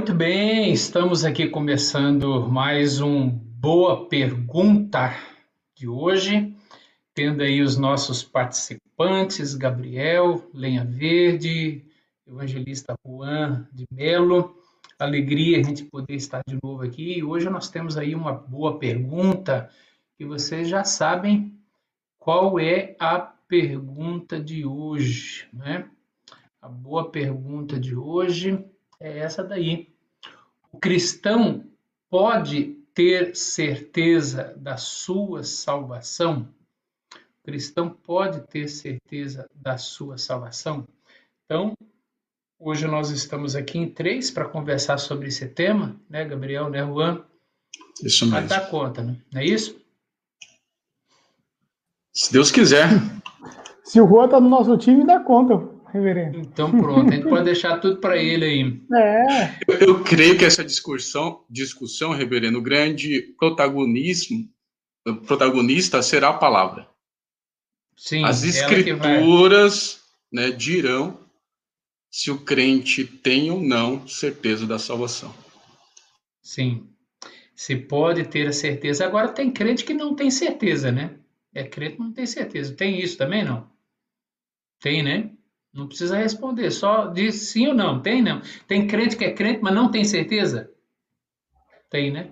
Muito bem, estamos aqui começando mais um Boa Pergunta de hoje, tendo aí os nossos participantes, Gabriel, Lenha Verde, Evangelista Juan de Melo. Alegria a gente poder estar de novo aqui. Hoje nós temos aí uma boa pergunta que vocês já sabem qual é a pergunta de hoje, né? A boa pergunta de hoje é essa daí. O cristão pode ter certeza da sua salvação? O cristão pode ter certeza da sua salvação? Então, hoje nós estamos aqui em três para conversar sobre esse tema, né, Gabriel, né, Juan? Isso mesmo. Para dar conta, né? não é isso? Se Deus quiser. Se o Juan está no nosso time, dá conta reverendo. Então pronto, a gente pode deixar tudo para ele aí. É. Eu, eu, creio que essa discussão, discussão, reverendo, o grande protagonismo, protagonista será a palavra. Sim, As escrituras né, dirão se o crente tem ou não certeza da salvação. Sim. Se pode ter a certeza. Agora tem crente que não tem certeza, né? É crente que não tem certeza. Tem isso também, não? Tem, né? Não precisa responder, só diz sim ou não. Tem não? Tem crente que é crente, mas não tem certeza? Tem, né?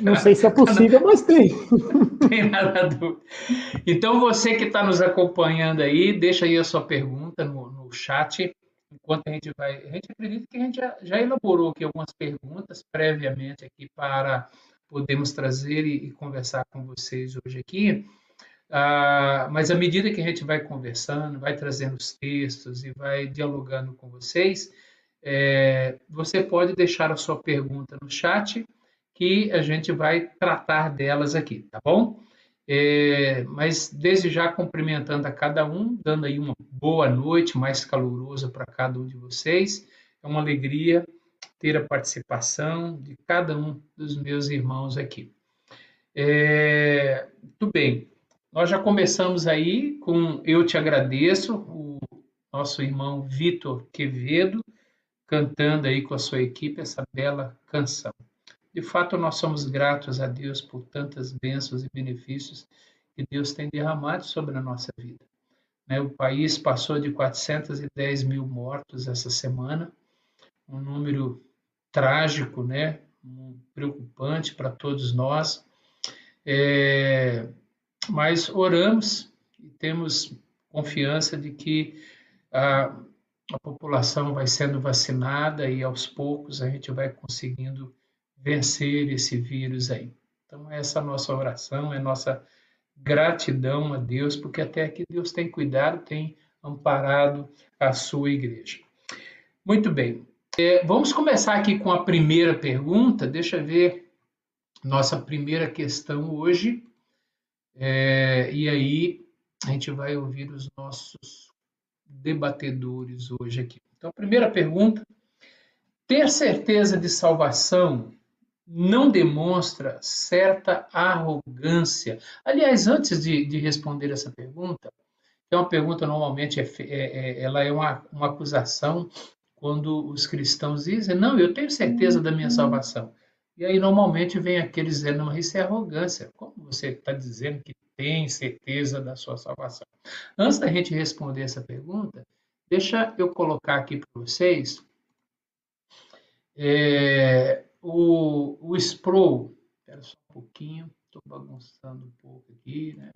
Não sei se é possível, mas tem. tem nada dúvida. Então, você que está nos acompanhando aí, deixa aí a sua pergunta no, no chat, enquanto a gente vai. A gente acredita que a gente já, já elaborou aqui algumas perguntas previamente aqui para podermos trazer e, e conversar com vocês hoje aqui. Ah, mas à medida que a gente vai conversando, vai trazendo os textos e vai dialogando com vocês, é, você pode deixar a sua pergunta no chat que a gente vai tratar delas aqui, tá bom? É, mas desde já cumprimentando a cada um, dando aí uma boa noite mais calorosa para cada um de vocês. É uma alegria ter a participação de cada um dos meus irmãos aqui. É, muito bem. Nós já começamos aí com Eu Te Agradeço, o nosso irmão Vitor Quevedo, cantando aí com a sua equipe essa bela canção. De fato, nós somos gratos a Deus por tantas bênçãos e benefícios que Deus tem derramado sobre a nossa vida. Né, o país passou de 410 mil mortos essa semana, um número trágico, né? preocupante para todos nós. É, mas oramos e temos confiança de que a, a população vai sendo vacinada e aos poucos a gente vai conseguindo vencer esse vírus aí. Então, essa é a nossa oração, é nossa gratidão a Deus, porque até aqui Deus tem cuidado, tem amparado a sua igreja. Muito bem. É, vamos começar aqui com a primeira pergunta. Deixa eu ver nossa primeira questão hoje. É, e aí a gente vai ouvir os nossos debatedores hoje aqui. Então, a primeira pergunta: ter certeza de salvação não demonstra certa arrogância? Aliás, antes de, de responder essa pergunta, que é uma pergunta normalmente é, é, é, ela é uma, uma acusação quando os cristãos dizem: não, eu tenho certeza da minha salvação. E aí normalmente vem aqueles dizendo, não, isso é arrogância. Como você está dizendo que tem certeza da sua salvação? Antes da gente responder essa pergunta, deixa eu colocar aqui para vocês é, o, o Sproul. Espera só um pouquinho, estou bagunçando um pouco aqui, né?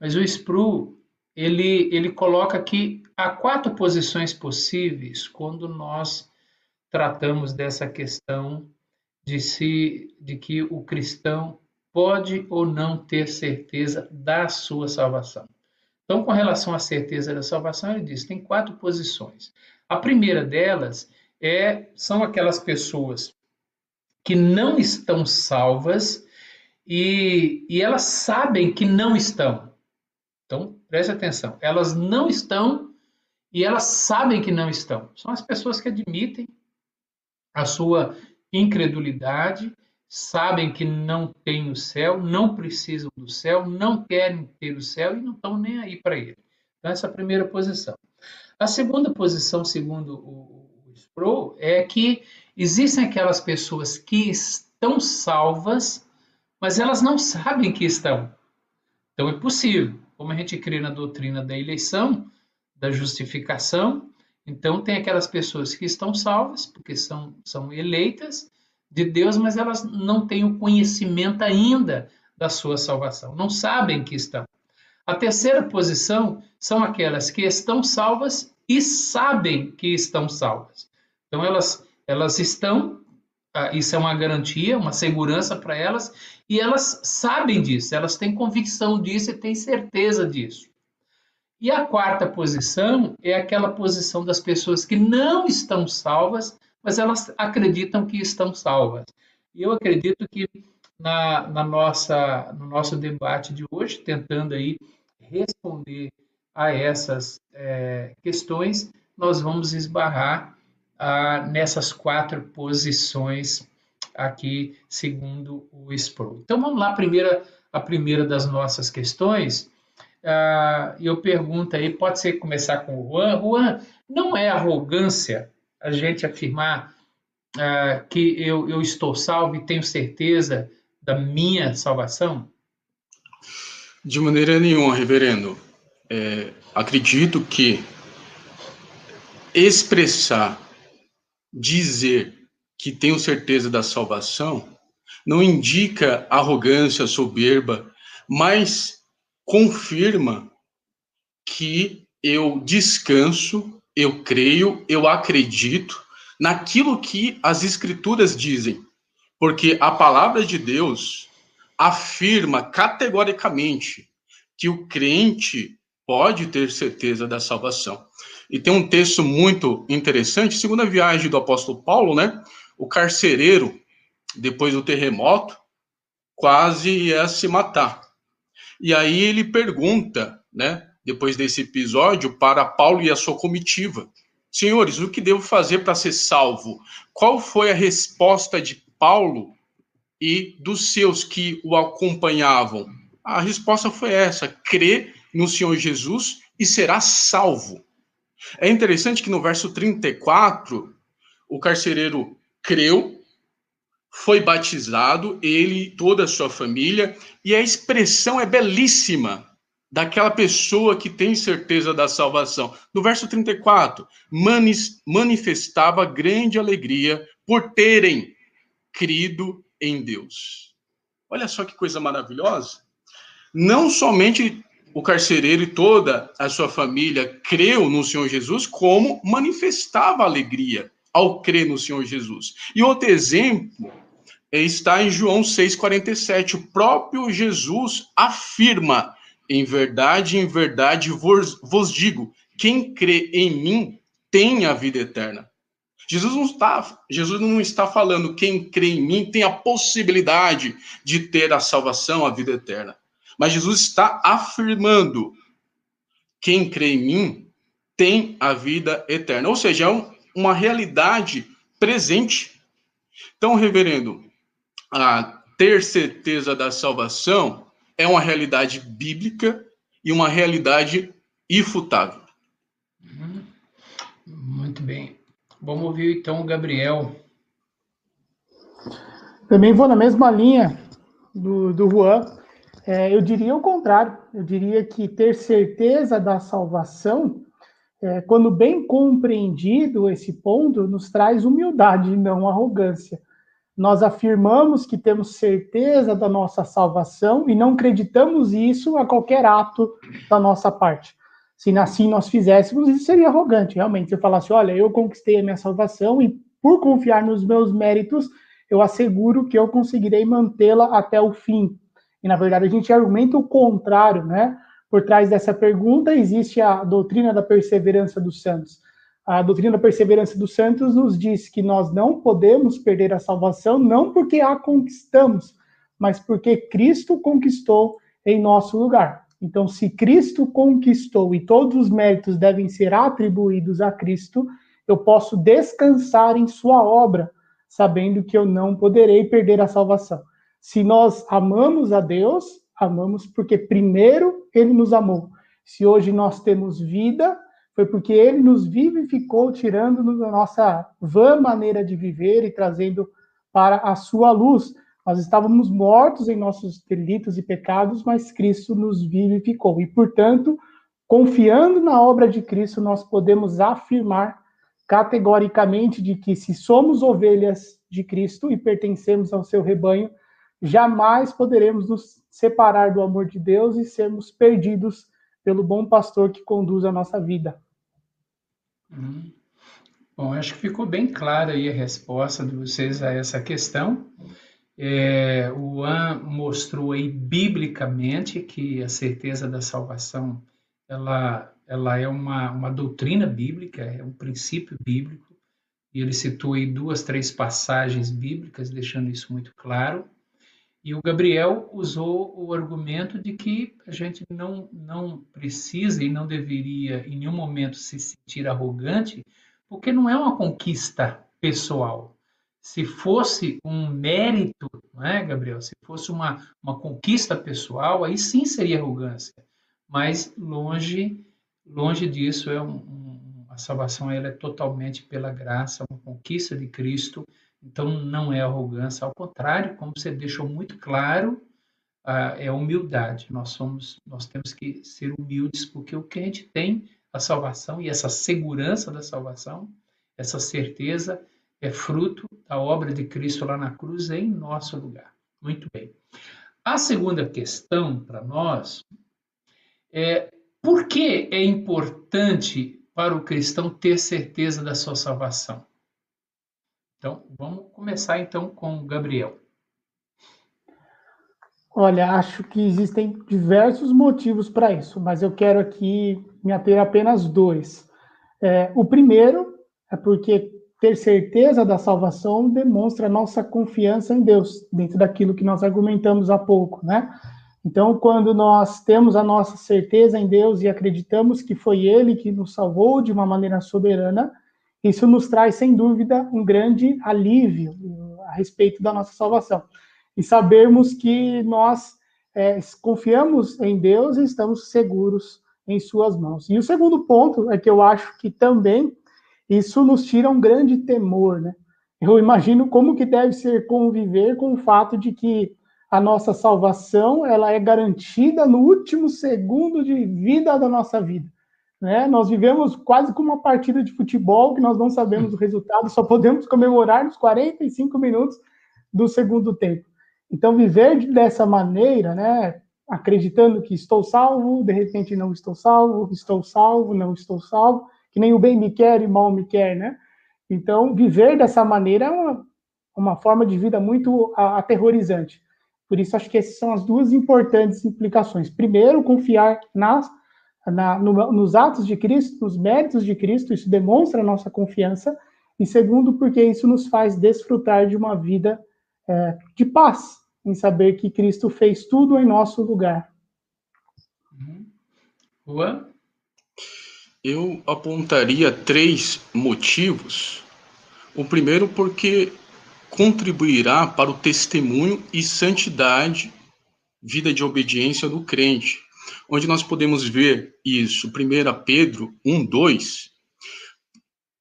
Mas o Sproul, ele, ele coloca que há quatro posições possíveis quando nós tratamos dessa questão de, se, de que o cristão pode ou não ter certeza da sua salvação. Então, com relação à certeza da salvação, ele diz: tem quatro posições. A primeira delas é são aquelas pessoas que não estão salvas e, e elas sabem que não estão. Então, preste atenção, elas não estão e elas sabem que não estão. São as pessoas que admitem a sua incredulidade, sabem que não têm o céu, não precisam do céu, não querem ter o céu e não estão nem aí para ele. Então, essa é a primeira posição. A segunda posição, segundo o, Pro é que existem aquelas pessoas que estão salvas, mas elas não sabem que estão. Então é possível. Como a gente crê na doutrina da eleição, da justificação, então tem aquelas pessoas que estão salvas, porque são, são eleitas de Deus, mas elas não têm o conhecimento ainda da sua salvação, não sabem que estão. A terceira posição são aquelas que estão salvas e sabem que estão salvas. Então elas elas estão, ah, isso é uma garantia, uma segurança para elas, e elas sabem disso, elas têm convicção disso e têm certeza disso. E a quarta posição é aquela posição das pessoas que não estão salvas, mas elas acreditam que estão salvas. E eu acredito que na, na nossa, no nosso debate de hoje, tentando aí responder a essas é, questões, nós vamos esbarrar ah, nessas quatro posições aqui, segundo o Sproul. Então vamos lá, primeira, a primeira das nossas questões. Ah, eu pergunto aí, pode ser começar com o Juan. Juan, não é arrogância a gente afirmar ah, que eu, eu estou salvo e tenho certeza da minha salvação? De maneira nenhuma, reverendo. É, acredito que expressar dizer que tenho certeza da salvação não indica arrogância, soberba, mas confirma que eu descanso, eu creio, eu acredito naquilo que as escrituras dizem. Porque a palavra de Deus afirma categoricamente que o crente pode ter certeza da salvação. E tem um texto muito interessante, segunda viagem do apóstolo Paulo, né? O carcereiro, depois do terremoto, quase ia se matar. E aí ele pergunta, né, depois desse episódio, para Paulo e a sua comitiva: Senhores, o que devo fazer para ser salvo? Qual foi a resposta de Paulo e dos seus que o acompanhavam? A resposta foi essa: crê no Senhor Jesus e será salvo. É interessante que no verso 34, o carcereiro creu, foi batizado, ele e toda a sua família, e a expressão é belíssima daquela pessoa que tem certeza da salvação. No verso 34, manifestava grande alegria por terem crido em Deus. Olha só que coisa maravilhosa. Não somente o carcereiro e toda a sua família creu no Senhor Jesus, como manifestava alegria ao crer no Senhor Jesus. E outro exemplo está em João 6,47. O próprio Jesus afirma: Em verdade, em verdade vos, vos digo, quem crê em mim tem a vida eterna. Jesus não está, Jesus não está falando quem crê em mim tem a possibilidade de ter a salvação, a vida eterna. Mas Jesus está afirmando: quem crê em mim tem a vida eterna. Ou seja, é um, uma realidade presente. Então, reverendo, a ter certeza da salvação é uma realidade bíblica e uma realidade ifutável. Uhum. Muito bem. Vamos ouvir então o Gabriel. Também vou na mesma linha do, do Juan. É, eu diria o contrário. Eu diria que ter certeza da salvação, é, quando bem compreendido esse ponto, nos traz humildade, não arrogância. Nós afirmamos que temos certeza da nossa salvação e não acreditamos isso a qualquer ato da nossa parte. Se assim nós fizéssemos, isso seria arrogante, realmente. Se eu falasse, olha, eu conquistei a minha salvação e por confiar nos meus méritos, eu asseguro que eu conseguirei mantê-la até o fim. E, na verdade, a gente argumenta o contrário, né? Por trás dessa pergunta existe a doutrina da perseverança dos santos. A doutrina da perseverança dos santos nos diz que nós não podemos perder a salvação, não porque a conquistamos, mas porque Cristo conquistou em nosso lugar. Então, se Cristo conquistou e todos os méritos devem ser atribuídos a Cristo, eu posso descansar em Sua obra, sabendo que eu não poderei perder a salvação. Se nós amamos a Deus, amamos porque primeiro ele nos amou. Se hoje nós temos vida, foi porque ele nos vivificou, tirando-nos da nossa vã maneira de viver e trazendo para a sua luz. Nós estávamos mortos em nossos delitos e pecados, mas Cristo nos vivificou. E, portanto, confiando na obra de Cristo, nós podemos afirmar categoricamente de que se somos ovelhas de Cristo e pertencemos ao seu rebanho, jamais poderemos nos separar do amor de Deus e sermos perdidos pelo bom pastor que conduz a nossa vida. Hum. Bom, acho que ficou bem clara aí a resposta de vocês a essa questão. É, o An mostrou aí biblicamente que a certeza da salvação ela, ela é uma, uma doutrina bíblica, é um princípio bíblico, e ele citou aí duas, três passagens bíblicas, deixando isso muito claro. E o Gabriel usou o argumento de que a gente não, não precisa e não deveria em nenhum momento se sentir arrogante, porque não é uma conquista pessoal. Se fosse um mérito, não é, Gabriel? Se fosse uma, uma conquista pessoal, aí sim seria arrogância. Mas longe, longe disso, é um, um, a salvação ela é totalmente pela graça, uma conquista de Cristo então, não é arrogância, ao contrário, como você deixou muito claro, é humildade. Nós somos, nós temos que ser humildes, porque o que a gente tem, a salvação e essa segurança da salvação, essa certeza, é fruto da obra de Cristo lá na cruz em nosso lugar. Muito bem. A segunda questão para nós é por que é importante para o cristão ter certeza da sua salvação? Então, vamos começar então com o Gabriel. Olha, acho que existem diversos motivos para isso, mas eu quero aqui me ater apenas dois. É, o primeiro é porque ter certeza da salvação demonstra nossa confiança em Deus, dentro daquilo que nós argumentamos há pouco, né? Então, quando nós temos a nossa certeza em Deus e acreditamos que foi Ele que nos salvou de uma maneira soberana, isso nos traz, sem dúvida, um grande alívio a respeito da nossa salvação. E sabermos que nós é, confiamos em Deus e estamos seguros em Suas mãos. E o segundo ponto é que eu acho que também isso nos tira um grande temor, né? Eu imagino como que deve ser conviver com o fato de que a nossa salvação ela é garantida no último segundo de vida da nossa vida. Né? Nós vivemos quase como uma partida de futebol que nós não sabemos o resultado, só podemos comemorar nos 45 minutos do segundo tempo. Então, viver dessa maneira, né, acreditando que estou salvo, de repente não estou salvo, estou salvo, não estou salvo, que nem o bem me quer e mal me quer, né? Então, viver dessa maneira é uma, uma forma de vida muito aterrorizante. Por isso, acho que essas são as duas importantes implicações. Primeiro, confiar nas na, no, nos atos de Cristo, nos méritos de Cristo, isso demonstra a nossa confiança, e segundo, porque isso nos faz desfrutar de uma vida é, de paz, em saber que Cristo fez tudo em nosso lugar. Uhum. Juan? Eu apontaria três motivos. O primeiro, porque contribuirá para o testemunho e santidade, vida de obediência do crente onde nós podemos ver isso. 1 Pedro 1, 2.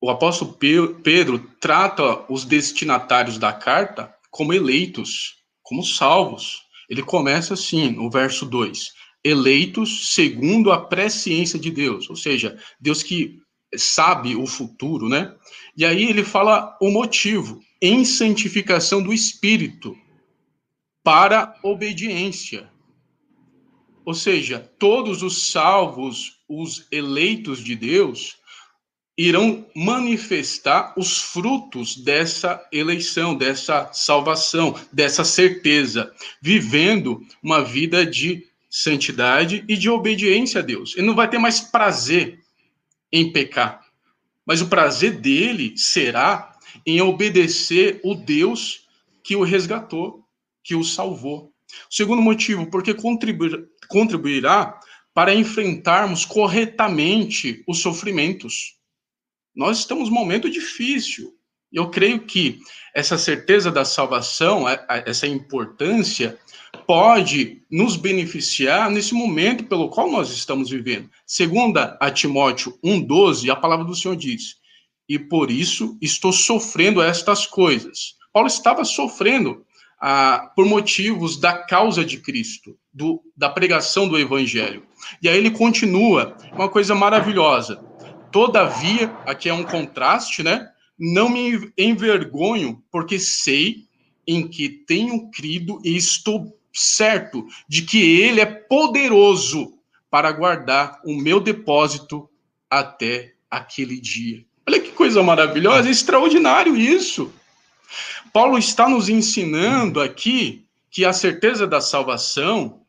O apóstolo Pedro trata os destinatários da carta como eleitos, como salvos. Ele começa assim, no verso 2: eleitos segundo a presciência de Deus, ou seja, Deus que sabe o futuro, né? E aí ele fala o motivo, em santificação do espírito para obediência. Ou seja, todos os salvos, os eleitos de Deus, irão manifestar os frutos dessa eleição, dessa salvação, dessa certeza, vivendo uma vida de santidade e de obediência a Deus. Ele não vai ter mais prazer em pecar, mas o prazer dele será em obedecer o Deus que o resgatou, que o salvou. Segundo motivo, porque contribuir, contribuirá para enfrentarmos corretamente os sofrimentos. Nós estamos num momento difícil. Eu creio que essa certeza da salvação, essa importância, pode nos beneficiar nesse momento pelo qual nós estamos vivendo. Segunda a Timóteo 1:12, a palavra do Senhor diz: "E por isso estou sofrendo estas coisas". Paulo estava sofrendo ah, por motivos da causa de Cristo, do, da pregação do Evangelho. E aí ele continua, uma coisa maravilhosa. Todavia, aqui é um contraste, né? Não me envergonho, porque sei em que tenho crido e estou certo de que ele é poderoso para guardar o meu depósito até aquele dia. Olha que coisa maravilhosa, é extraordinário isso. Paulo está nos ensinando aqui que a certeza da salvação,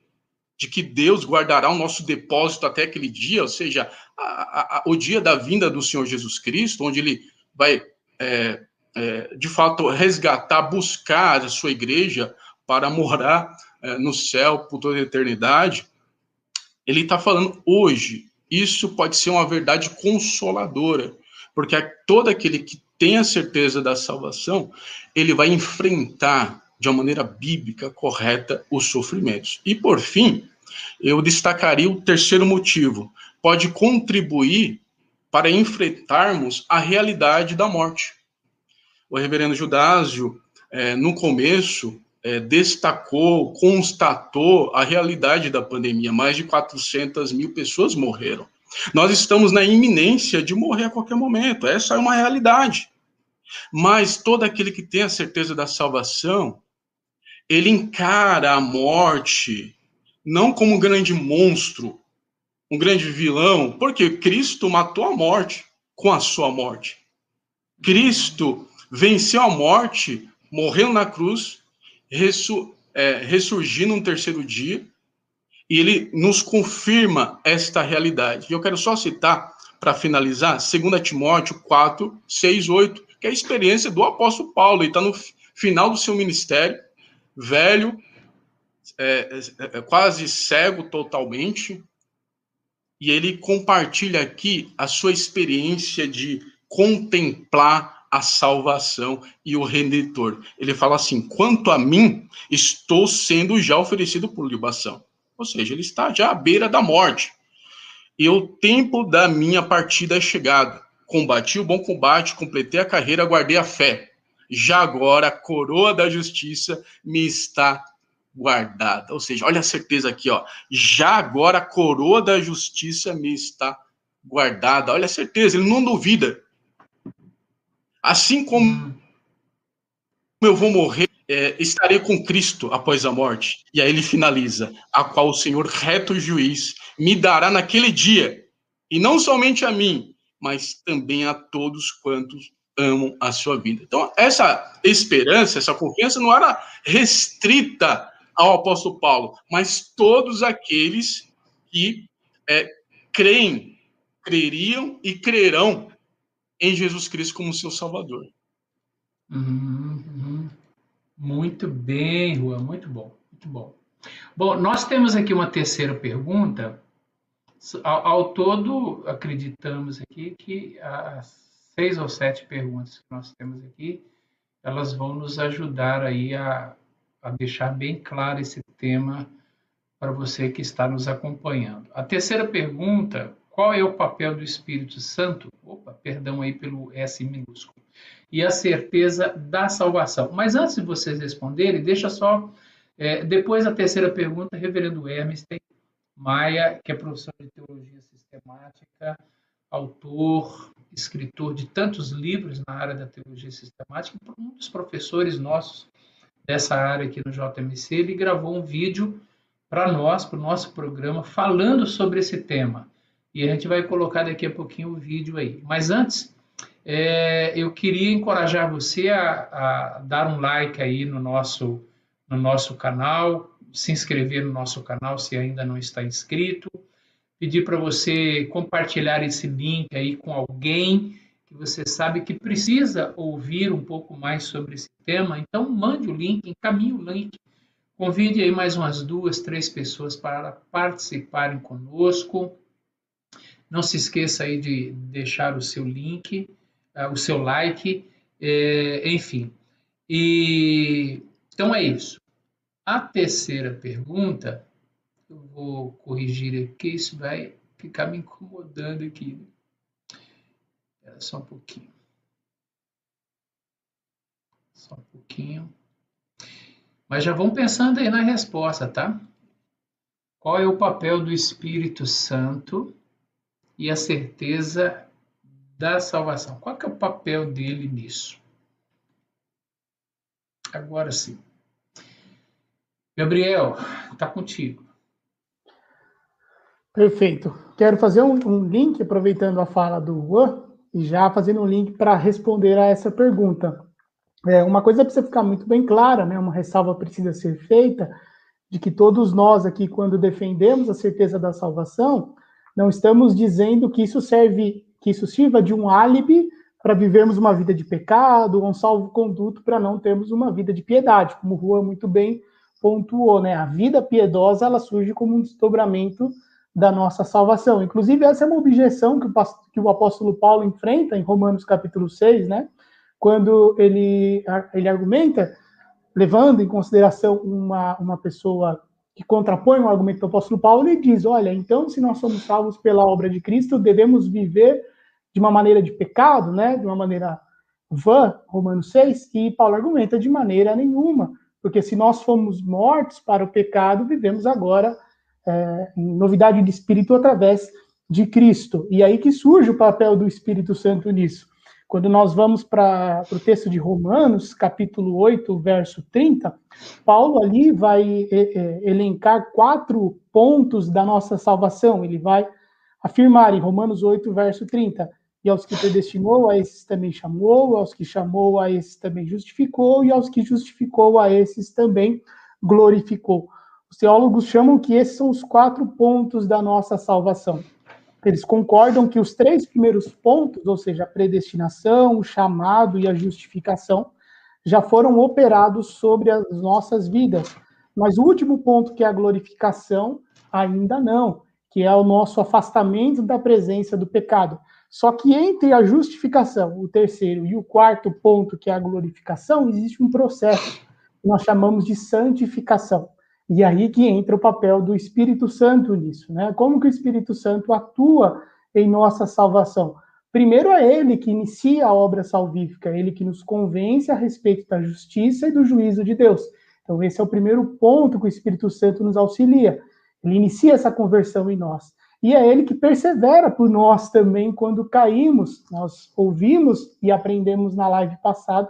de que Deus guardará o nosso depósito até aquele dia, ou seja, a, a, o dia da vinda do Senhor Jesus Cristo, onde ele vai, é, é, de fato, resgatar, buscar a sua igreja para morar é, no céu por toda a eternidade. Ele está falando hoje. Isso pode ser uma verdade consoladora, porque todo aquele que tem a certeza da salvação, ele vai enfrentar de uma maneira bíblica correta os sofrimentos. E por fim, eu destacaria o terceiro motivo: pode contribuir para enfrentarmos a realidade da morte. O reverendo Judásio, é, no começo, é, destacou, constatou a realidade da pandemia. Mais de 400 mil pessoas morreram. Nós estamos na iminência de morrer a qualquer momento. Essa é uma realidade. Mas todo aquele que tem a certeza da salvação, ele encara a morte não como um grande monstro, um grande vilão, porque Cristo matou a morte com a sua morte. Cristo venceu a morte, morreu na cruz, é, ressurgiu no terceiro dia, e ele nos confirma esta realidade. E eu quero só citar, para finalizar, 2 Timóteo 4, 6, 8, que é a experiência do apóstolo Paulo. Ele está no final do seu ministério, velho, é, é, é, quase cego totalmente, e ele compartilha aqui a sua experiência de contemplar a salvação e o redentor. Ele fala assim: quanto a mim, estou sendo já oferecido por libação. Ou seja, ele está já à beira da morte. E o tempo da minha partida é chegado. Combati o bom combate, completei a carreira, guardei a fé. Já agora a coroa da justiça me está guardada. Ou seja, olha a certeza aqui, ó. Já agora a coroa da justiça me está guardada. Olha a certeza, ele não duvida. Assim como eu vou morrer, é, estarei com Cristo após a morte. E aí ele finaliza: a qual o Senhor, reto juiz, me dará naquele dia, e não somente a mim, mas também a todos quantos amam a sua vida. Então, essa esperança, essa confiança não era restrita ao apóstolo Paulo, mas todos aqueles que é, creem, creriam e crerão em Jesus Cristo como seu Salvador. Uhum. Muito bem, Juan, muito bom, muito bom. Bom, nós temos aqui uma terceira pergunta ao, ao, todo, acreditamos aqui que as seis ou sete perguntas que nós temos aqui, elas vão nos ajudar aí a, a deixar bem claro esse tema para você que está nos acompanhando. A terceira pergunta, qual é o papel do Espírito Santo? Opa, perdão aí pelo S minúsculo. E a certeza da salvação. Mas antes de vocês responderem, deixa só, é, depois a terceira pergunta, reverendo Hermes tem Maia, que é professor de teologia sistemática, autor, escritor de tantos livros na área da teologia sistemática, um dos professores nossos dessa área aqui no JMC, ele gravou um vídeo para nós, para o nosso programa, falando sobre esse tema. E a gente vai colocar daqui a pouquinho o vídeo aí. Mas antes, é, eu queria encorajar você a, a, dar um like aí no nosso, no nosso canal, se inscrever no nosso canal se ainda não está inscrito, pedir para você compartilhar esse link aí com alguém que você sabe que precisa ouvir um pouco mais sobre esse tema. Então, mande o link, encaminhe o link, convide aí mais umas duas, três pessoas para participarem conosco. Não se esqueça aí de deixar o seu link, o seu like, é, enfim. E então é isso. a terceira pergunta, eu vou corrigir aqui, isso vai ficar me incomodando aqui. Espera só um pouquinho. Só um pouquinho. Mas já vão pensando aí na resposta, tá? Qual é o papel do Espírito Santo e a certeza da salvação? Qual é o papel dele nisso? Agora sim. Gabriel, está contigo. Perfeito. Quero fazer um, um, link, aproveitando a fala do Juan, e já fazendo um link para responder a essa pergunta. É, uma coisa precisa ficar muito bem clara, né? uma ressalva precisa ser feita, de que todos nós aqui, quando defendemos a certeza da salvação, não estamos dizendo que isso serve, que isso sirva de um álibi para vivermos uma vida de pecado, um salvo-conduto para não termos uma vida de piedade, como Juan muito bem pontuou, né? A vida piedosa ela surge como um desdobramento da nossa salvação. Inclusive, essa é uma objeção que o, que o apóstolo Paulo enfrenta em Romanos capítulo 6, né? Quando ele, ele argumenta, levando em consideração uma, uma pessoa que contrapõe o argumento do apóstolo Paulo, ele diz: olha, então, se nós somos salvos pela obra de Cristo, devemos viver de uma maneira de pecado, né? De uma maneira vã, Romanos 6, e Paulo argumenta de maneira nenhuma porque se nós fomos mortos para o pecado, vivemos agora é, em novidade de espírito através de Cristo. E aí que surge o papel do Espírito Santo nisso. Quando nós vamos para o texto de Romanos, capítulo 8, verso 30, Paulo ali vai elencar quatro pontos da nossa salvação. Ele vai afirmar em Romanos 8, verso 30, e aos que predestinou, a esses também chamou, aos que chamou, a esses também justificou, e aos que justificou, a esses também glorificou. Os teólogos chamam que esses são os quatro pontos da nossa salvação. Eles concordam que os três primeiros pontos, ou seja, a predestinação, o chamado e a justificação, já foram operados sobre as nossas vidas. Mas o último ponto, que é a glorificação, ainda não, que é o nosso afastamento da presença do pecado. Só que entre a justificação, o terceiro, e o quarto ponto, que é a glorificação, existe um processo que nós chamamos de santificação. E aí que entra o papel do Espírito Santo nisso, né? Como que o Espírito Santo atua em nossa salvação? Primeiro é ele que inicia a obra salvífica, ele que nos convence a respeito da justiça e do juízo de Deus. Então esse é o primeiro ponto que o Espírito Santo nos auxilia. Ele inicia essa conversão em nós. E é ele que persevera por nós também quando caímos. Nós ouvimos e aprendemos na live passada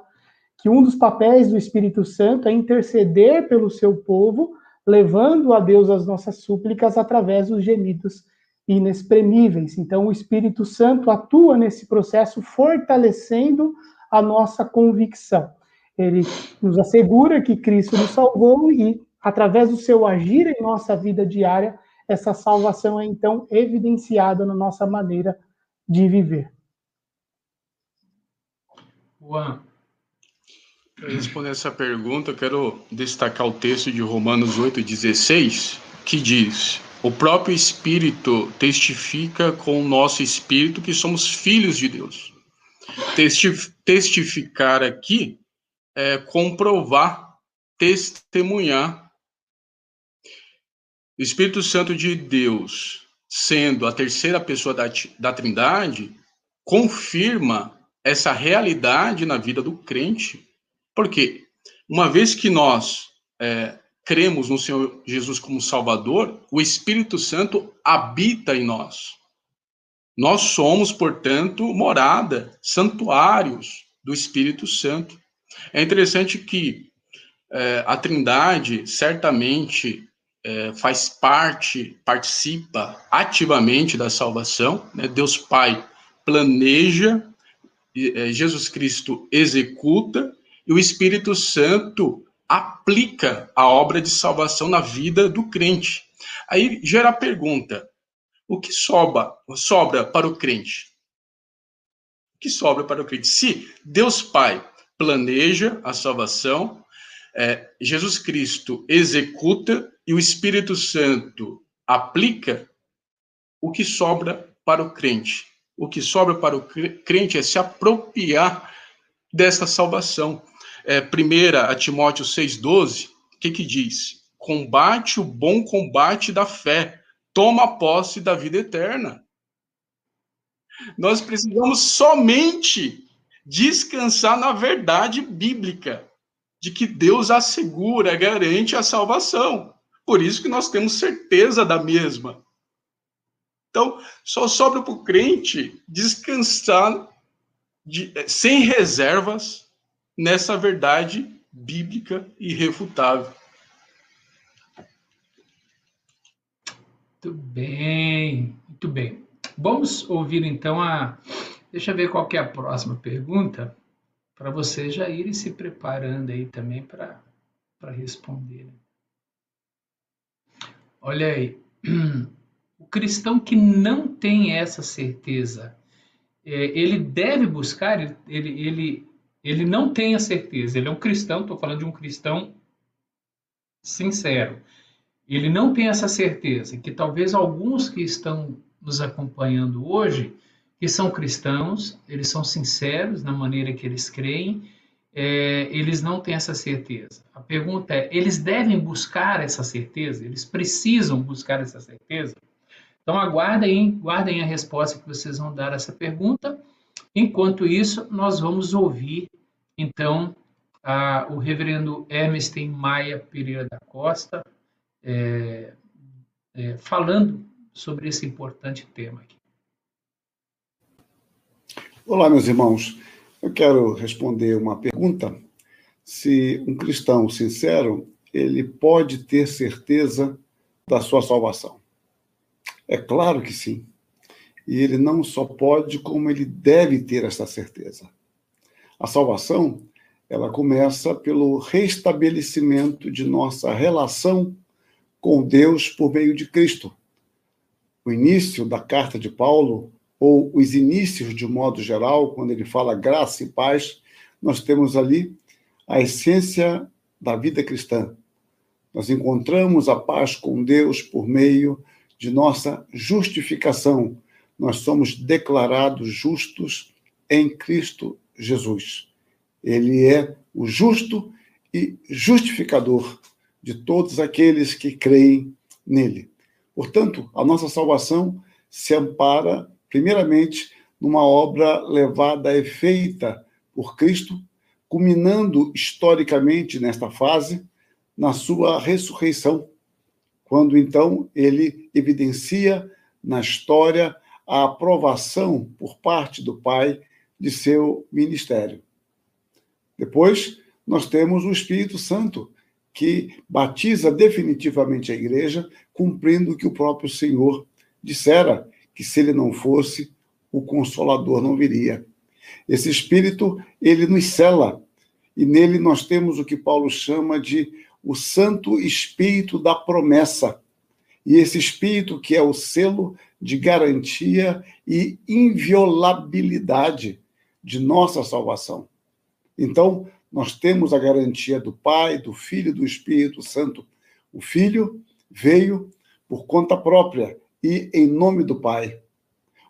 que um dos papéis do Espírito Santo é interceder pelo seu povo, levando a Deus as nossas súplicas através dos gemidos inexprimíveis. Então, o Espírito Santo atua nesse processo, fortalecendo a nossa convicção. Ele nos assegura que Cristo nos salvou e, através do seu agir em nossa vida diária, essa salvação é então evidenciada na nossa maneira de viver. Juan. Para responder essa pergunta, eu quero destacar o texto de Romanos 8,16, que diz: O próprio Espírito testifica com o nosso espírito que somos filhos de Deus. Testificar aqui é comprovar, testemunhar Espírito Santo de Deus, sendo a terceira pessoa da, da Trindade, confirma essa realidade na vida do crente. Porque, uma vez que nós é, cremos no Senhor Jesus como Salvador, o Espírito Santo habita em nós. Nós somos, portanto, morada, santuários do Espírito Santo. É interessante que é, a Trindade certamente é, faz parte, participa ativamente da salvação. Né? Deus Pai planeja, é, Jesus Cristo executa e o Espírito Santo aplica a obra de salvação na vida do crente. Aí gera a pergunta: o que sobra, sobra para o crente? O que sobra para o crente? Se Deus Pai planeja a salvação, é, Jesus Cristo executa e o Espírito Santo aplica, o que sobra para o crente? O que sobra para o crente é se apropriar dessa salvação. É, primeira a Timóteo 6,12 o que que diz? Combate o bom combate da fé, toma posse da vida eterna. Nós precisamos somente descansar na verdade bíblica de que Deus assegura, garante a salvação. Por isso que nós temos certeza da mesma. Então, só sobra para o crente descansar de, sem reservas nessa verdade bíblica irrefutável. Muito bem, muito bem. Vamos ouvir então a. Deixa eu ver qual é a próxima pergunta, para vocês já irem se preparando aí também para responder. Olha aí. O cristão que não tem essa certeza, é, ele deve buscar, ele, ele, ele não tem a certeza, ele é um cristão, estou falando de um cristão sincero. Ele não tem essa certeza, que talvez alguns que estão nos acompanhando hoje, que são cristãos, eles são sinceros na maneira que eles creem, é, eles não têm essa certeza. A pergunta é: eles devem buscar essa certeza? Eles precisam buscar essa certeza? Então, aguardem, guardem a resposta que vocês vão dar a essa pergunta. Enquanto isso, nós vamos ouvir, então, a, o reverendo Hermestem Maia Pereira da Costa é, é, falando sobre esse importante tema aqui. Olá, meus irmãos. Eu quero responder uma pergunta. Se um cristão sincero, ele pode ter certeza da sua salvação. É claro que sim. E ele não só pode, como ele deve ter essa certeza. A salvação, ela começa pelo restabelecimento de nossa relação com Deus por meio de Cristo. O início da carta de Paulo, ou os inícios de modo geral, quando ele fala graça e paz, nós temos ali a essência da vida cristã. Nós encontramos a paz com Deus por meio de nossa justificação. Nós somos declarados justos em Cristo Jesus. Ele é o justo e justificador de todos aqueles que creem nele. Portanto, a nossa salvação se ampara, primeiramente, numa obra levada a efeita por Cristo, culminando historicamente nesta fase na sua ressurreição quando então ele evidencia na história a aprovação por parte do Pai de seu ministério. Depois, nós temos o Espírito Santo, que batiza definitivamente a igreja, cumprindo o que o próprio Senhor dissera, que se ele não fosse, o consolador não viria. Esse espírito, ele nos cela, e nele nós temos o que Paulo chama de o Santo Espírito da promessa. E esse Espírito que é o selo de garantia e inviolabilidade de nossa salvação. Então, nós temos a garantia do Pai, do Filho e do Espírito Santo. O Filho veio por conta própria e em nome do Pai.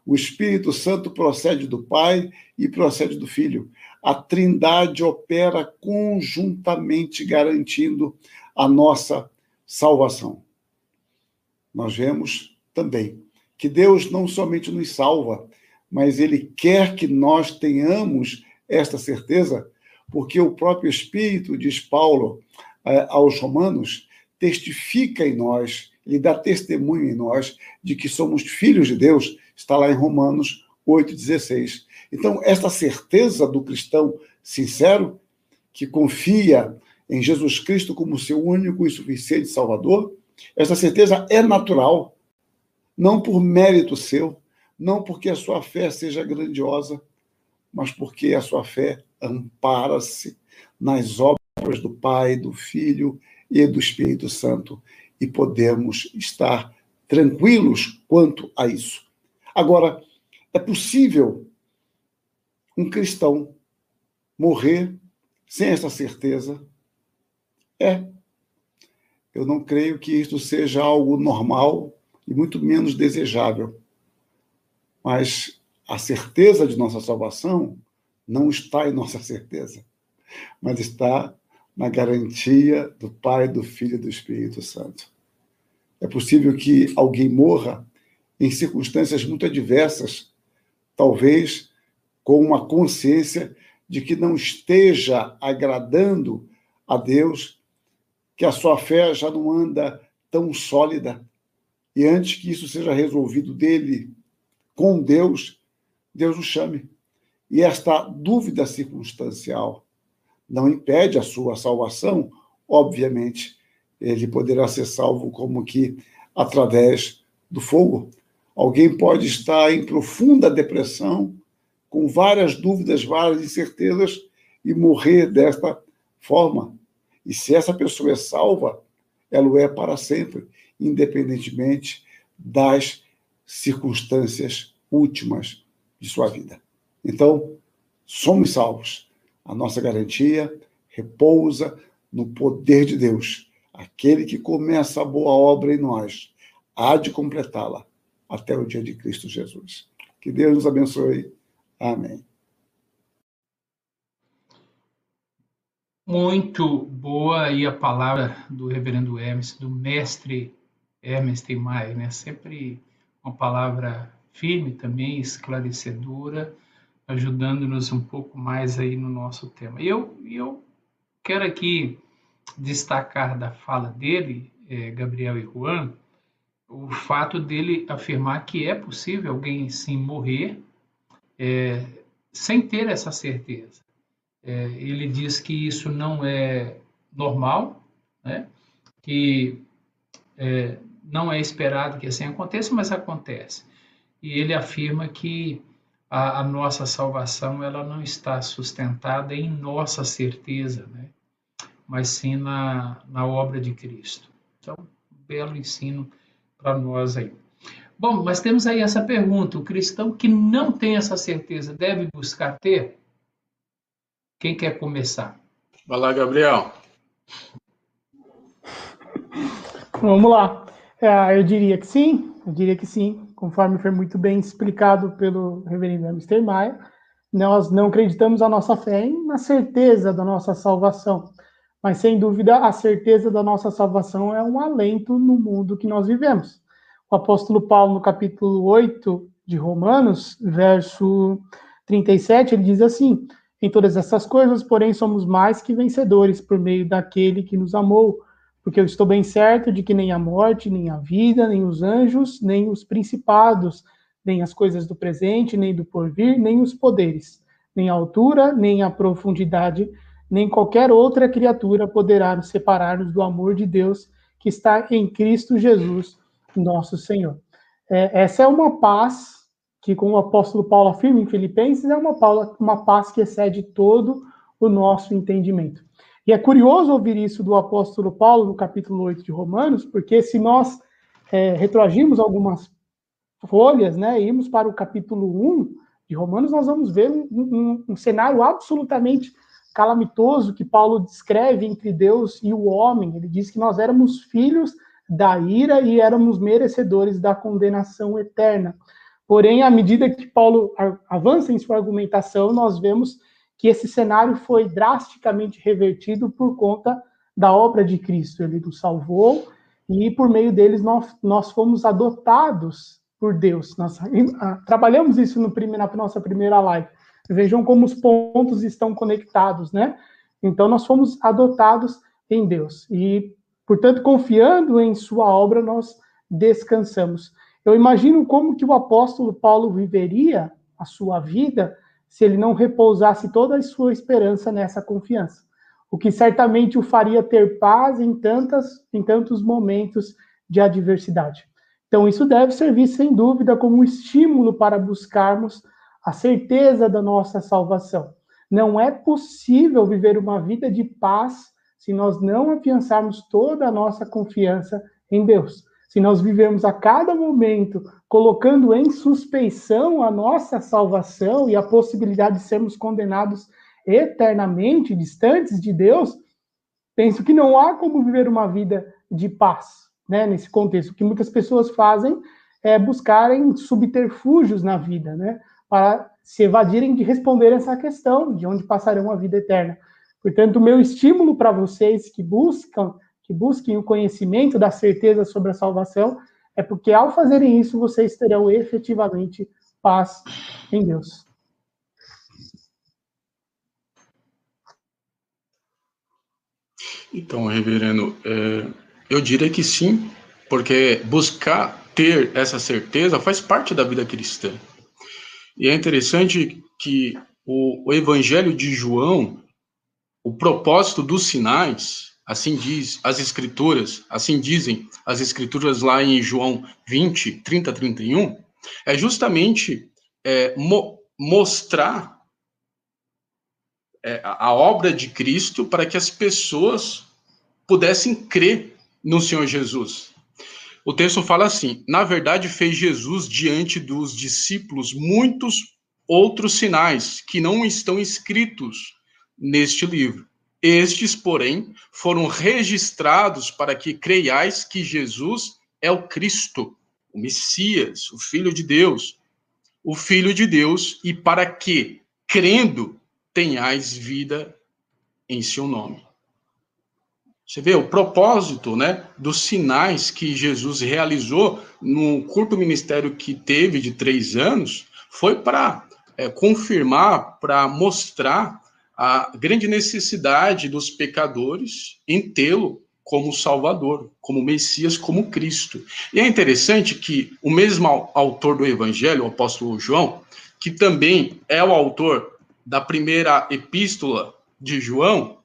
O Espírito Santo procede do Pai e procede do Filho a Trindade opera conjuntamente garantindo a nossa salvação. Nós vemos também que Deus não somente nos salva, mas Ele quer que nós tenhamos esta certeza, porque o próprio Espírito, diz Paulo eh, aos Romanos, testifica em nós, ele dá testemunho em nós de que somos filhos de Deus, está lá em Romanos 8,16. Então, esta certeza do cristão sincero, que confia em Jesus Cristo como seu único e suficiente Salvador, essa certeza é natural, não por mérito seu, não porque a sua fé seja grandiosa, mas porque a sua fé ampara-se nas obras do Pai, do Filho e do Espírito Santo, e podemos estar tranquilos quanto a isso. Agora, é possível um cristão morrer sem essa certeza? É. Eu não creio que isto seja algo normal e muito menos desejável. Mas a certeza de nossa salvação não está em nossa certeza, mas está na garantia do Pai, do Filho e do Espírito Santo. É possível que alguém morra em circunstâncias muito adversas, talvez com uma consciência de que não esteja agradando a Deus, que a sua fé já não anda tão sólida. E antes que isso seja resolvido dele com Deus, Deus o chame. E esta dúvida circunstancial não impede a sua salvação, obviamente, ele poderá ser salvo como que através do fogo. Alguém pode estar em profunda depressão, com várias dúvidas, várias incertezas e morrer desta forma. E se essa pessoa é salva, ela o é para sempre, independentemente das circunstâncias últimas de sua vida. Então, somos salvos. A nossa garantia repousa no poder de Deus. Aquele que começa a boa obra em nós há de completá-la até o dia de Cristo Jesus. Que Deus nos abençoe. Amém. Muito boa aí a palavra do reverendo Hermes, do mestre Hermes Teimai, né? Sempre uma palavra firme também, esclarecedora, ajudando-nos um pouco mais aí no nosso tema. Eu, eu quero aqui destacar da fala dele, é, Gabriel e Juan, o fato dele afirmar que é possível alguém sim morrer é, sem ter essa certeza. É, ele diz que isso não é normal, né? que é, não é esperado que assim aconteça, mas acontece e ele afirma que a, a, nossa salvação ela não está sustentada em nossa certeza, né? mas sim na, na obra de Cristo. Então, um belo ensino para nós aí. Bom, mas temos aí essa pergunta: o cristão que não tem essa certeza deve buscar ter? Quem quer começar? Vai lá, Gabriel. Vamos lá. É, eu diria que sim, eu diria que sim conforme foi muito bem explicado pelo reverendo Mr. Maia, nós não acreditamos a nossa fé na certeza da nossa salvação. Mas, sem dúvida, a certeza da nossa salvação é um alento no mundo que nós vivemos. O apóstolo Paulo, no capítulo 8 de Romanos, verso 37, ele diz assim: Em todas essas coisas, porém, somos mais que vencedores por meio daquele que nos amou porque eu estou bem certo de que nem a morte, nem a vida, nem os anjos, nem os principados, nem as coisas do presente, nem do porvir, nem os poderes, nem a altura, nem a profundidade, nem qualquer outra criatura poderá nos separar-nos do amor de Deus que está em Cristo Jesus, nosso Senhor. É, essa é uma paz que, como o apóstolo Paulo afirma em Filipenses, é uma, uma paz que excede todo o nosso entendimento. E é curioso ouvir isso do apóstolo Paulo no capítulo 8 de Romanos, porque se nós é, retroagirmos algumas folhas, né, e irmos para o capítulo 1 de Romanos, nós vamos ver um, um, um cenário absolutamente calamitoso que Paulo descreve entre Deus e o homem. Ele diz que nós éramos filhos da ira e éramos merecedores da condenação eterna. Porém, à medida que Paulo avança em sua argumentação, nós vemos que esse cenário foi drasticamente revertido por conta da obra de Cristo. Ele nos salvou e por meio deles nós, nós fomos adotados por Deus. Nós trabalhamos isso no, na nossa primeira live. Vejam como os pontos estão conectados, né? Então nós fomos adotados em Deus e, portanto, confiando em Sua obra, nós descansamos. Eu imagino como que o apóstolo Paulo viveria a sua vida se ele não repousasse toda a sua esperança nessa confiança, o que certamente o faria ter paz em, tantas, em tantos momentos de adversidade. Então, isso deve servir, sem dúvida, como um estímulo para buscarmos a certeza da nossa salvação. Não é possível viver uma vida de paz se nós não afiançarmos toda a nossa confiança em Deus se nós vivemos a cada momento colocando em suspeição a nossa salvação e a possibilidade de sermos condenados eternamente, distantes de Deus, penso que não há como viver uma vida de paz, né, nesse contexto. O que muitas pessoas fazem é buscarem subterfúgios na vida, né, para se evadirem de responder essa questão, de onde passarão a vida eterna. Portanto, o meu estímulo para vocês que buscam, que busquem o conhecimento da certeza sobre a salvação, é porque ao fazerem isso, vocês terão efetivamente paz em Deus. Então, reverendo, é, eu diria que sim, porque buscar ter essa certeza faz parte da vida cristã. E é interessante que o, o Evangelho de João, o propósito dos sinais, assim diz as Escrituras, assim dizem as Escrituras lá em João 20, 30, 31, é justamente é, mo mostrar é, a obra de Cristo para que as pessoas pudessem crer no Senhor Jesus. O texto fala assim: na verdade, fez Jesus diante dos discípulos muitos outros sinais que não estão escritos neste livro. Estes, porém, foram registrados para que creiais que Jesus é o Cristo, o Messias, o Filho de Deus, o Filho de Deus, e para que, crendo, tenhais vida em seu nome. Você vê o propósito né, dos sinais que Jesus realizou no curto ministério que teve de três anos foi para é, confirmar, para mostrar a grande necessidade dos pecadores em tê-lo como Salvador, como Messias, como Cristo. E é interessante que o mesmo autor do Evangelho, o apóstolo João, que também é o autor da primeira epístola de João,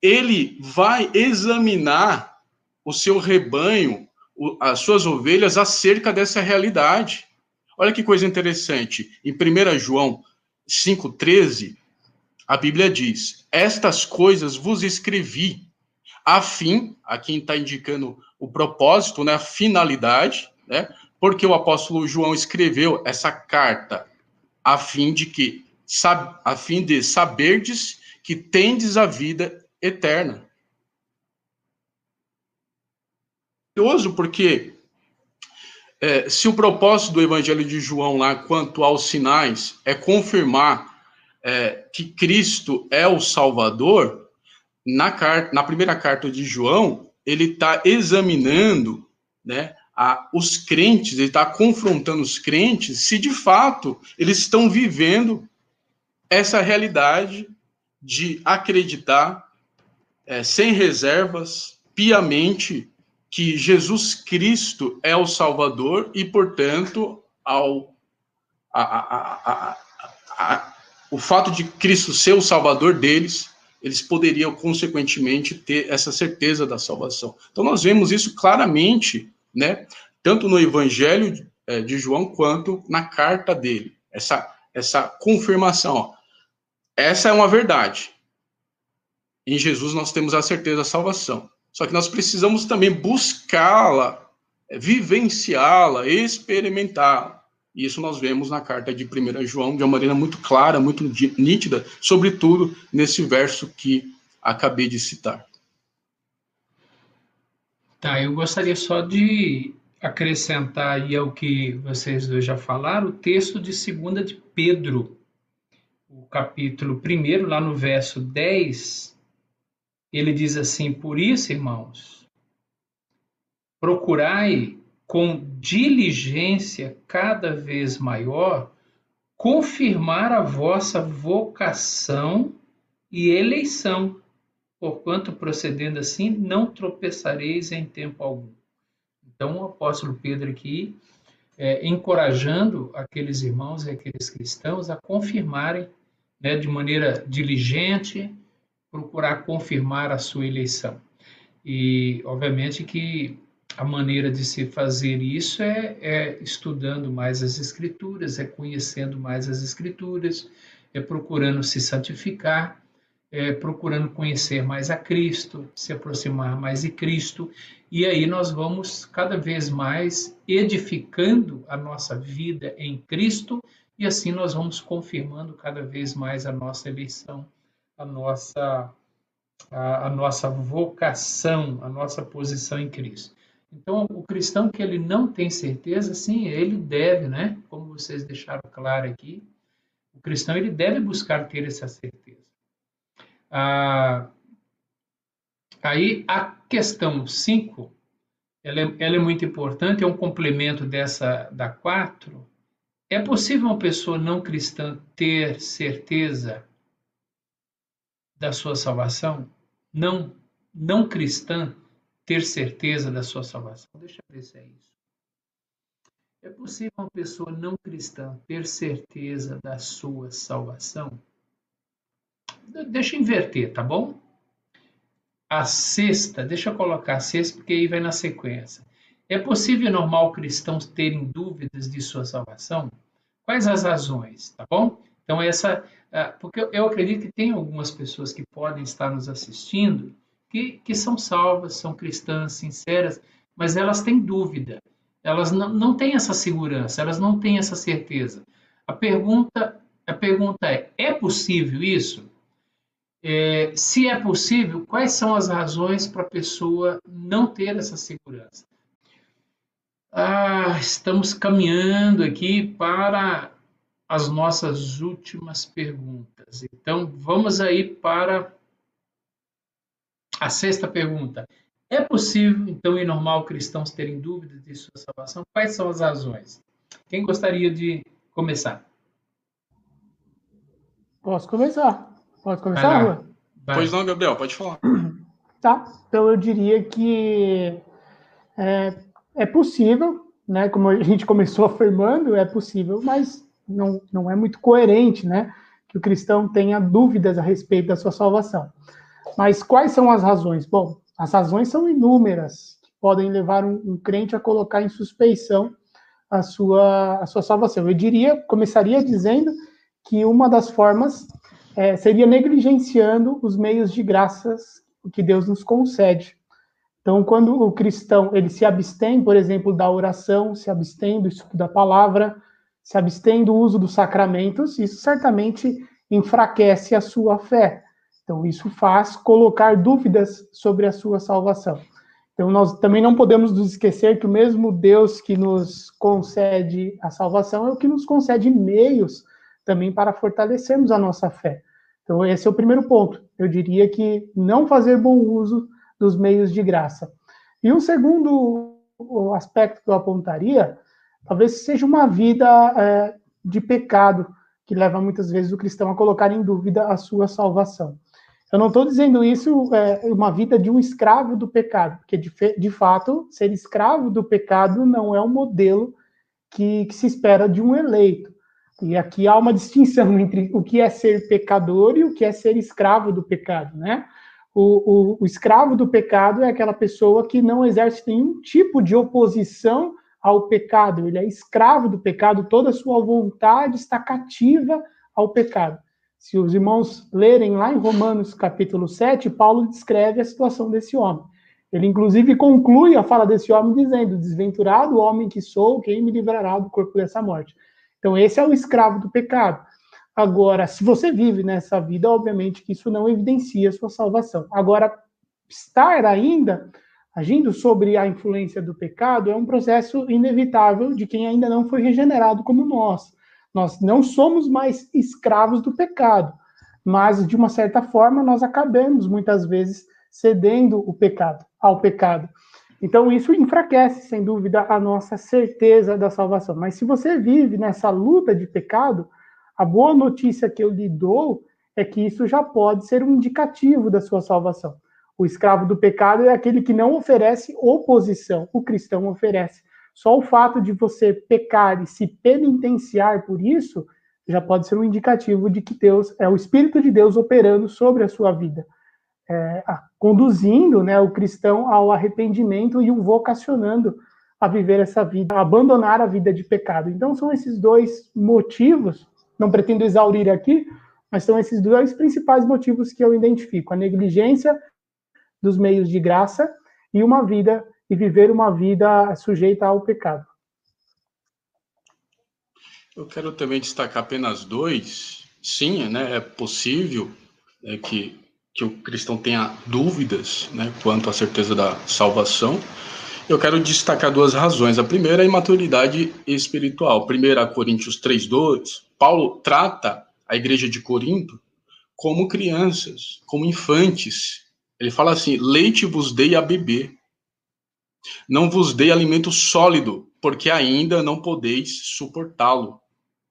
ele vai examinar o seu rebanho, as suas ovelhas, acerca dessa realidade. Olha que coisa interessante. Em 1 João 5,13, a Bíblia diz: Estas coisas vos escrevi, a fim, a quem está indicando o propósito, né, a finalidade, né, porque o apóstolo João escreveu essa carta a fim de que, a fim de saberdes que tendes a vida eterna. Curioso porque é, se o propósito do Evangelho de João lá quanto aos sinais é confirmar é, que Cristo é o Salvador, na, carta, na primeira carta de João, ele está examinando né, a, os crentes, ele está confrontando os crentes se de fato eles estão vivendo essa realidade de acreditar é, sem reservas, piamente, que Jesus Cristo é o Salvador e, portanto, ao, a, a, a, o fato de Cristo ser o Salvador deles, eles poderiam, consequentemente, ter essa certeza da salvação. Então, nós vemos isso claramente, né, tanto no Evangelho é, de João quanto na carta dele. Essa, essa confirmação. Ó. Essa é uma verdade. Em Jesus nós temos a certeza da salvação. Só que nós precisamos também buscá-la, é, vivenciá-la, experimentá-la. Isso nós vemos na carta de 1 João de uma maneira muito clara, muito nítida, sobretudo nesse verso que acabei de citar. Tá, eu gostaria só de acrescentar aí ao que vocês dois já falaram, o texto de 2 de Pedro, o capítulo 1, lá no verso 10, ele diz assim: Por isso, irmãos, procurai com diligência cada vez maior confirmar a vossa vocação e eleição, porquanto procedendo assim não tropeçareis em tempo algum. Então, o apóstolo Pedro aqui é, encorajando aqueles irmãos e aqueles cristãos a confirmarem né, de maneira diligente, procurar confirmar a sua eleição. E, obviamente, que a maneira de se fazer isso é, é, estudando mais as Escrituras, é conhecendo mais as Escrituras, é procurando se santificar, é procurando conhecer mais a Cristo, se aproximar mais de Cristo, e aí nós vamos cada vez mais edificando a nossa vida em Cristo, e assim nós vamos confirmando cada vez mais a nossa eleição a nossa, a, a nossa vocação, a nossa posição em Cristo. Então, o cristão que ele não tem certeza, sim, ele deve, né? Como vocês deixaram claro aqui, o cristão ele deve buscar ter essa certeza. Ah, aí a questão 5, ela, é, ela é muito importante, é um complemento dessa da 4. É possível uma pessoa não cristã ter certeza da sua salvação? Não, não cristã ter certeza da sua salvação? Deixa eu ver se é isso. É possível uma pessoa não cristã ter certeza da sua salvação? Deixa eu inverter, tá bom? A sexta, deixa eu colocar a sexta, porque aí vai na sequência. É possível normal cristãos terem dúvidas de sua salvação? Quais as razões, tá bom? Então, essa. Ah, porque eu acredito que tem algumas pessoas que podem estar nos assistindo que, que são salvas, são cristãs, sinceras, mas elas têm dúvida. Elas não, não têm essa segurança, elas não têm essa certeza. A pergunta, a pergunta é: é possível isso? É, se é possível, quais são as razões para a pessoa não ter essa segurança? Ah, estamos caminhando aqui para as nossas últimas perguntas. Então, vamos aí para a sexta pergunta. É possível, então, e normal cristãos terem dúvidas de sua salvação? Quais são as razões? Quem gostaria de começar? Posso começar. Pode começar, Rua? Pois não, Gabriel, pode falar. Tá, então eu diria que é, é possível, né? Como a gente começou afirmando, é possível, mas não, não é muito coerente, né? Que o cristão tenha dúvidas a respeito da sua salvação. Mas quais são as razões? Bom, as razões são inúmeras que podem levar um, um crente a colocar em suspeição a sua, a sua salvação. Eu diria, começaria dizendo que uma das formas é, seria negligenciando os meios de graças que Deus nos concede. Então, quando o cristão ele se abstém, por exemplo, da oração, se abstém do estudo da palavra, se abstém do uso dos sacramentos, isso certamente enfraquece a sua fé. Então, isso faz colocar dúvidas sobre a sua salvação. Então, nós também não podemos nos esquecer que o mesmo Deus que nos concede a salvação é o que nos concede meios também para fortalecermos a nossa fé. Então, esse é o primeiro ponto. Eu diria que não fazer bom uso dos meios de graça. E um segundo aspecto que eu apontaria, talvez seja uma vida é, de pecado, que leva muitas vezes o cristão a colocar em dúvida a sua salvação. Eu não estou dizendo isso é uma vida de um escravo do pecado, porque de, de, fato ser escravo do pecado não é um modelo que, que, se espera de um eleito. E aqui há uma distinção entre o que é ser pecador e o que é ser escravo do pecado, né? O, o, o escravo do pecado é aquela pessoa que não exerce nenhum tipo de oposição ao pecado. Ele é escravo do pecado, toda a sua vontade está cativa ao pecado. Se os irmãos lerem lá em Romanos capítulo 7, Paulo descreve a situação desse homem. Ele, inclusive, conclui a fala desse homem dizendo: Desventurado homem que sou, quem me livrará do corpo dessa morte? Então, esse é o escravo do pecado. Agora, se você vive nessa vida, obviamente que isso não evidencia a sua salvação. Agora, estar ainda agindo sobre a influência do pecado é um processo inevitável de quem ainda não foi regenerado como nós. Nós não somos mais escravos do pecado, mas de uma certa forma nós acabamos muitas vezes cedendo o pecado ao pecado. Então isso enfraquece, sem dúvida, a nossa certeza da salvação. Mas se você vive nessa luta de pecado, a boa notícia que eu lhe dou é que isso já pode ser um indicativo da sua salvação. O escravo do pecado é aquele que não oferece oposição, o cristão oferece. Só o fato de você pecar e se penitenciar por isso já pode ser um indicativo de que Deus é o Espírito de Deus operando sobre a sua vida, é, conduzindo né, o cristão ao arrependimento e o vocacionando a viver essa vida, a abandonar a vida de pecado. Então são esses dois motivos, não pretendo exaurir aqui, mas são esses dois principais motivos que eu identifico: a negligência dos meios de graça e uma vida e viver uma vida sujeita ao pecado. Eu quero também destacar apenas dois. Sim, né, é possível é, que, que o cristão tenha dúvidas né, quanto à certeza da salvação. Eu quero destacar duas razões. A primeira é a imaturidade espiritual. 1 Coríntios 3,2, Paulo trata a igreja de Corinto como crianças, como infantes. Ele fala assim: leite vos dei a beber. Não vos dei alimento sólido, porque ainda não podeis suportá-lo.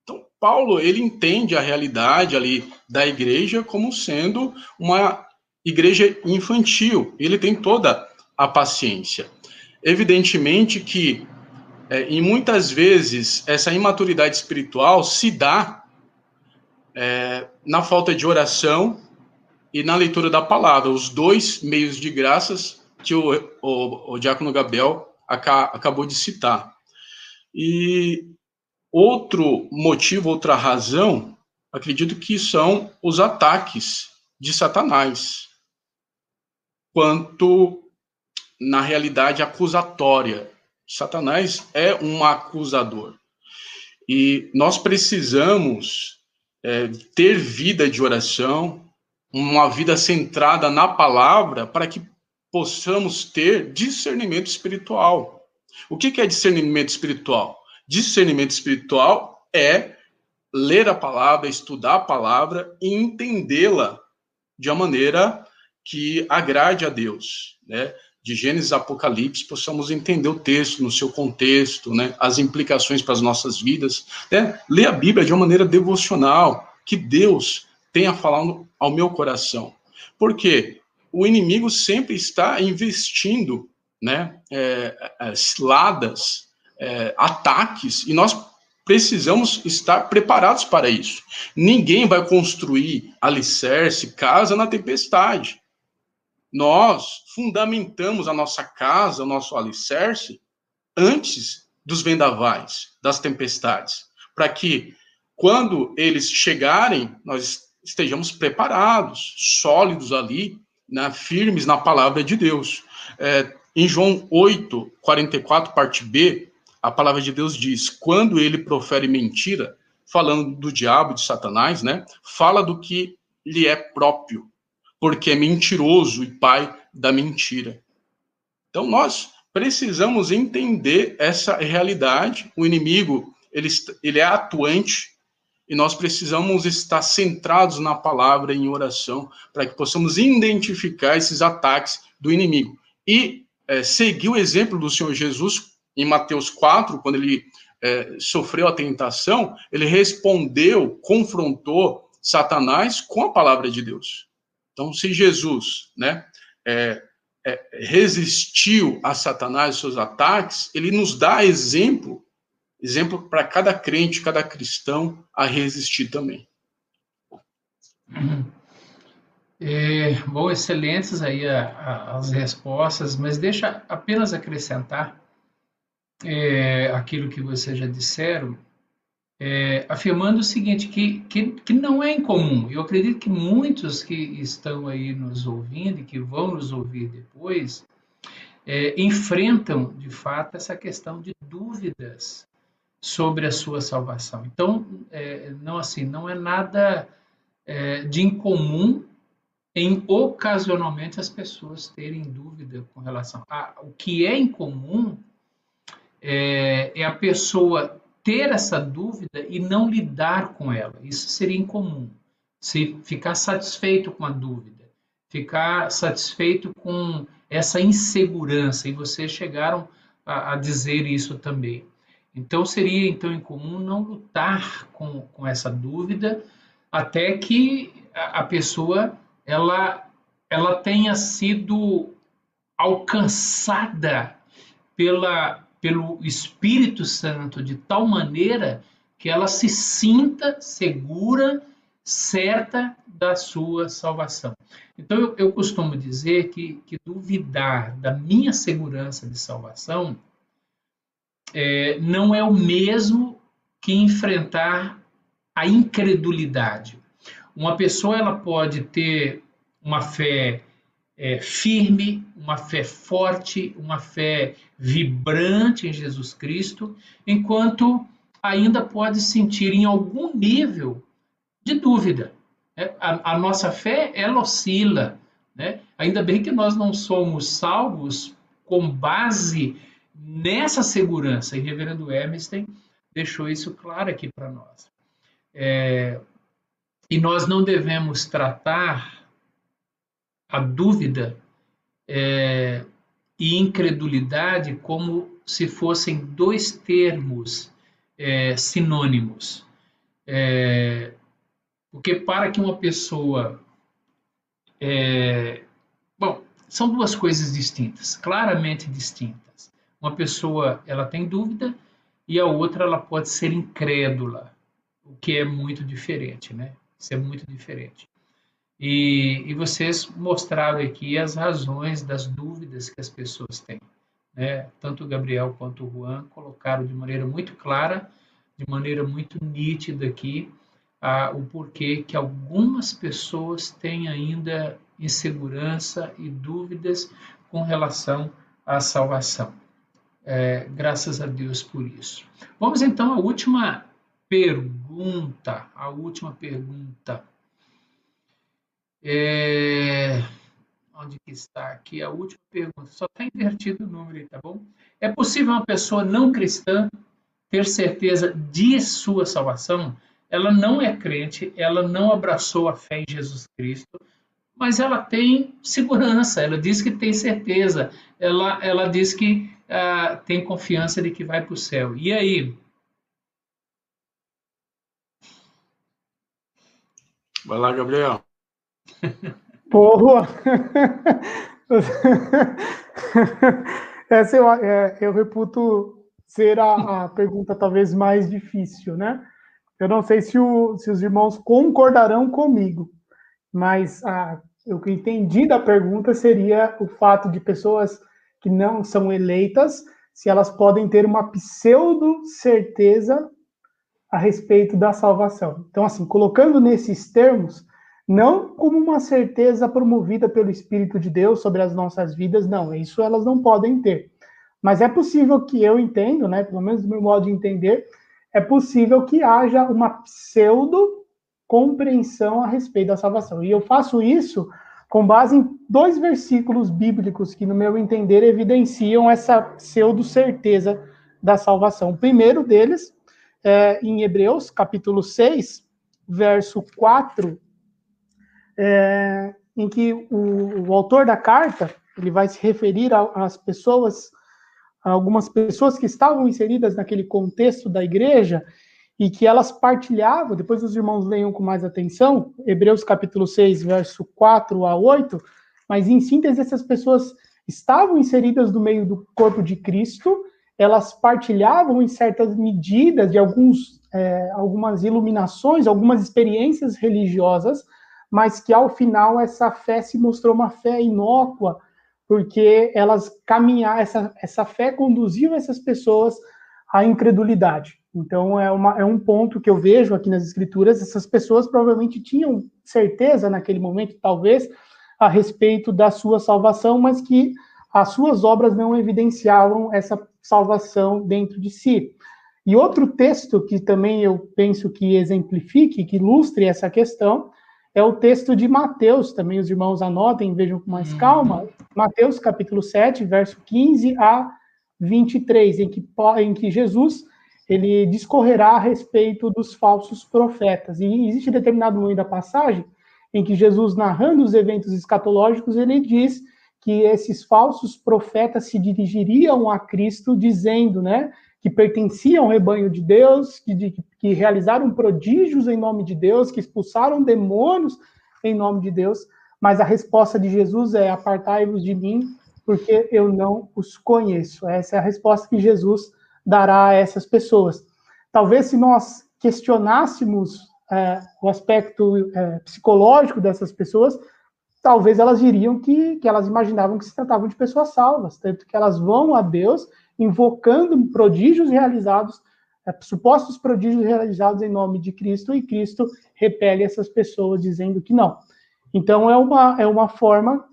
Então, Paulo, ele entende a realidade ali da igreja como sendo uma igreja infantil. Ele tem toda a paciência. Evidentemente que, é, e muitas vezes, essa imaturidade espiritual se dá é, na falta de oração e na leitura da palavra, os dois meios de graças que o, o, o Diácono Gabriel aca, acabou de citar. E outro motivo, outra razão, acredito que são os ataques de Satanás, quanto na realidade acusatória. Satanás é um acusador. E nós precisamos é, ter vida de oração, uma vida centrada na palavra, para que possamos ter discernimento espiritual. O que é discernimento espiritual? Discernimento espiritual é ler a palavra, estudar a palavra e entendê-la de uma maneira que agrade a Deus, né? De Gênesis a Apocalipse, possamos entender o texto no seu contexto, né? As implicações para as nossas vidas, né? Ler a Bíblia de uma maneira devocional, que Deus tenha falado ao meu coração. Porque o inimigo sempre está investindo, né? É, é, ciladas, é, ataques, e nós precisamos estar preparados para isso. Ninguém vai construir alicerce, casa na tempestade. Nós fundamentamos a nossa casa, o nosso alicerce, antes dos vendavais, das tempestades, para que quando eles chegarem, nós estejamos preparados, sólidos ali, né, firmes na palavra de Deus. É, em João 8, 44, parte B, a palavra de Deus diz: quando ele profere mentira, falando do diabo, de Satanás, né? Fala do que lhe é próprio, porque é mentiroso e pai da mentira. Então nós precisamos entender essa realidade. O inimigo ele, ele é atuante e nós precisamos estar centrados na palavra em oração para que possamos identificar esses ataques do inimigo e é, seguir o exemplo do Senhor Jesus em Mateus 4, quando ele é, sofreu a tentação, ele respondeu, confrontou Satanás com a palavra de Deus. Então, se Jesus, né, é, é, resistiu a Satanás e seus ataques, ele nos dá exemplo, exemplo para cada crente, cada cristão a resistir também. É, bom, excelentes aí a, a, as respostas, mas deixa apenas acrescentar é, aquilo que vocês já disseram, é, afirmando o seguinte, que, que, que não é incomum. Eu acredito que muitos que estão aí nos ouvindo e que vão nos ouvir depois, é, enfrentam, de fato, essa questão de dúvidas sobre a sua salvação. Então, é, não assim, não é nada é, de incomum em ocasionalmente as pessoas terem dúvida com relação a o que é incomum é, é a pessoa ter essa dúvida e não lidar com ela. Isso seria incomum. Se ficar satisfeito com a dúvida, ficar satisfeito com essa insegurança, e vocês chegaram a, a dizer isso também. Então seria então incomum não lutar com, com essa dúvida até que a, a pessoa ela ela tenha sido alcançada pela pelo Espírito Santo de tal maneira que ela se sinta segura, certa da sua salvação. Então, eu, eu costumo dizer que, que, duvidar da minha segurança de salvação é, não é o mesmo que enfrentar a incredulidade. Uma pessoa ela pode ter uma fé é, firme, uma fé forte, uma fé vibrante em Jesus Cristo, enquanto ainda pode sentir em algum nível de dúvida. É, a, a, nossa fé, ela oscila. Né? Ainda bem que nós não somos salvos com base nessa segurança. E Reverendo Emerson deixou isso claro aqui para nós. É, E nós não devemos tratar a dúvida é, e incredulidade como se fossem dois termos é, sinônimos. É, porque para que uma pessoa. É, bom, são duas coisas distintas, claramente distintas. Uma pessoa ela tem dúvida e a outra ela pode ser incrédula, o que é muito diferente, né? Isso é muito diferente. E, e vocês mostraram aqui as razões das dúvidas que as pessoas têm. Né? Tanto o Gabriel quanto o Juan colocaram de maneira muito clara, de maneira muito nítida aqui, o porquê que algumas pessoas têm ainda insegurança e dúvidas com relação à salvação. É, graças a Deus por isso. Vamos então à última pergunta. A última pergunta. É... Onde que está aqui a última pergunta? Só está invertido o número aí, tá bom? É possível uma pessoa não cristã ter certeza de sua salvação? Ela não é crente, ela não abraçou a fé em Jesus Cristo, mas ela tem segurança, ela diz que tem certeza, ela, ela diz que uh, tem confiança de que vai para o céu. E aí? Vai lá, Gabriel. Porra! Essa eu, é, eu reputo ser a, a, pergunta talvez mais difícil, né? Eu não sei se, o, se os irmãos concordarão comigo, mas a, o que eu entendi da pergunta seria o fato de pessoas que não são eleitas, se elas podem ter uma pseudo certeza a respeito da salvação. Então, assim, colocando nesses termos, não como uma certeza promovida pelo Espírito de Deus sobre as nossas vidas, não, isso elas não podem ter. Mas é possível que eu entendo, né, pelo menos do meu modo de entender, é possível que haja uma pseudo compreensão a respeito da salvação. E eu faço isso com base em dois versículos bíblicos que, no meu entender, evidenciam essa pseudo certeza da salvação. O primeiro deles é em Hebreus, capítulo 6, verso 4 é, em que o, o, autor da carta ele vai se referir às pessoas, a algumas pessoas que estavam inseridas naquele contexto da igreja e que elas partilhavam, depois os irmãos leiam com mais atenção, Hebreus capítulo 6, verso 4 a 8, mas em síntese essas pessoas estavam inseridas no meio do corpo de Cristo, elas partilhavam em certas medidas de alguns, é, algumas iluminações, algumas experiências religiosas, mas que ao final essa fé se mostrou uma fé inócua, porque elas caminhar essa, essa fé conduziu essas pessoas à incredulidade. Então é, uma, é um ponto que eu vejo aqui nas escrituras, essas pessoas provavelmente tinham certeza naquele momento, talvez, a respeito da sua salvação, mas que as suas obras não evidenciavam essa salvação dentro de si. E outro texto que também eu penso que exemplifique, que ilustre essa questão, é o texto de Mateus, também os irmãos anotem, vejam com mais calma. Mateus capítulo 7, verso 15 a 23, em que, em que Jesus ele discorrerá a respeito dos falsos profetas. E existe determinado momento da passagem em que Jesus, narrando os eventos escatológicos, ele diz que esses falsos profetas se dirigiriam a Cristo dizendo, né, que pertenciam ao rebanho de Deus, que, de, que realizaram prodígios em nome de Deus, que expulsaram demônios em nome de Deus, mas a resposta de Jesus é: apartai-vos de mim, porque eu não os conheço. Essa é a resposta que Jesus dará a essas pessoas. Talvez se nós questionássemos é, o aspecto é, psicológico dessas pessoas, talvez elas diriam que, que elas imaginavam que se tratavam de pessoas salvas, tanto que elas vão a Deus invocando prodígios realizados, é, supostos prodígios realizados em nome de Cristo, e Cristo repele essas pessoas dizendo que não. Então, é uma, é uma forma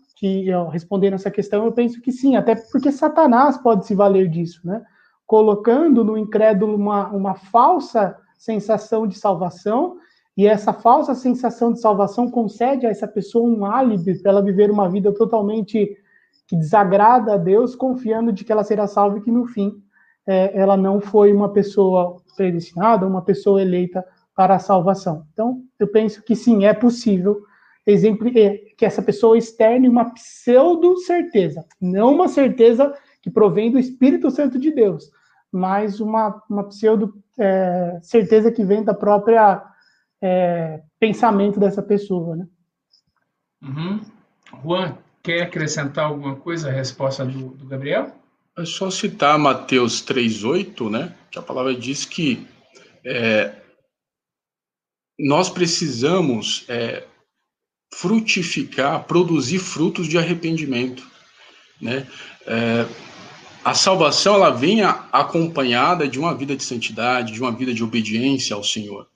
respondendo essa questão, eu penso que sim, até porque Satanás pode se valer disso, né? Colocando no incrédulo uma, uma falsa sensação de salvação, e essa falsa sensação de salvação concede a essa pessoa um álibi para ela viver uma vida totalmente que desagrada a Deus, confiando de que ela será salva e que no fim é, ela não foi uma pessoa predestinada, uma pessoa eleita para a salvação. Então, eu penso que sim, é possível exemplo, é, que essa pessoa externe uma pseudo-certeza, não uma certeza que provém do Espírito Santo de Deus, mas uma, uma pseudo-certeza é, que vem da própria é, pensamento dessa pessoa. Né? Uhum. Juan, quer acrescentar alguma coisa à resposta do, do Gabriel? É só citar Mateus 3,8, né? Que a palavra diz que é, nós precisamos é, frutificar, produzir frutos de arrependimento, né? É, a salvação ela vem acompanhada de uma vida de santidade, de uma vida de obediência ao Senhor.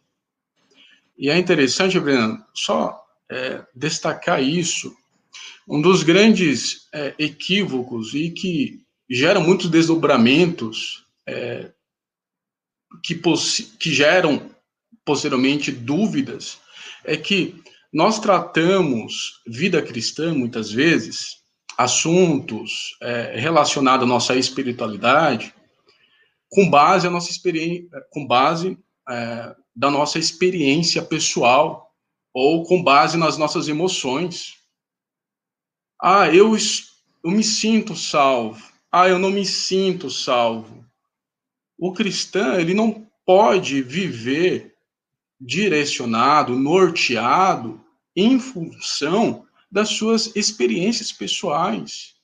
E é interessante, Breno, só é, destacar isso. Um dos grandes é, equívocos e que gera muitos desdobramentos é, que, que geram posteriormente dúvidas é que nós tratamos vida cristã, muitas vezes, assuntos é, relacionados à nossa espiritualidade, com base a nossa experiência, com base é, da nossa experiência pessoal ou com base nas nossas emoções. Ah, eu, eu me sinto salvo. Ah, eu não me sinto salvo. O cristão, ele não pode viver direcionado, norteado em função das suas experiências pessoais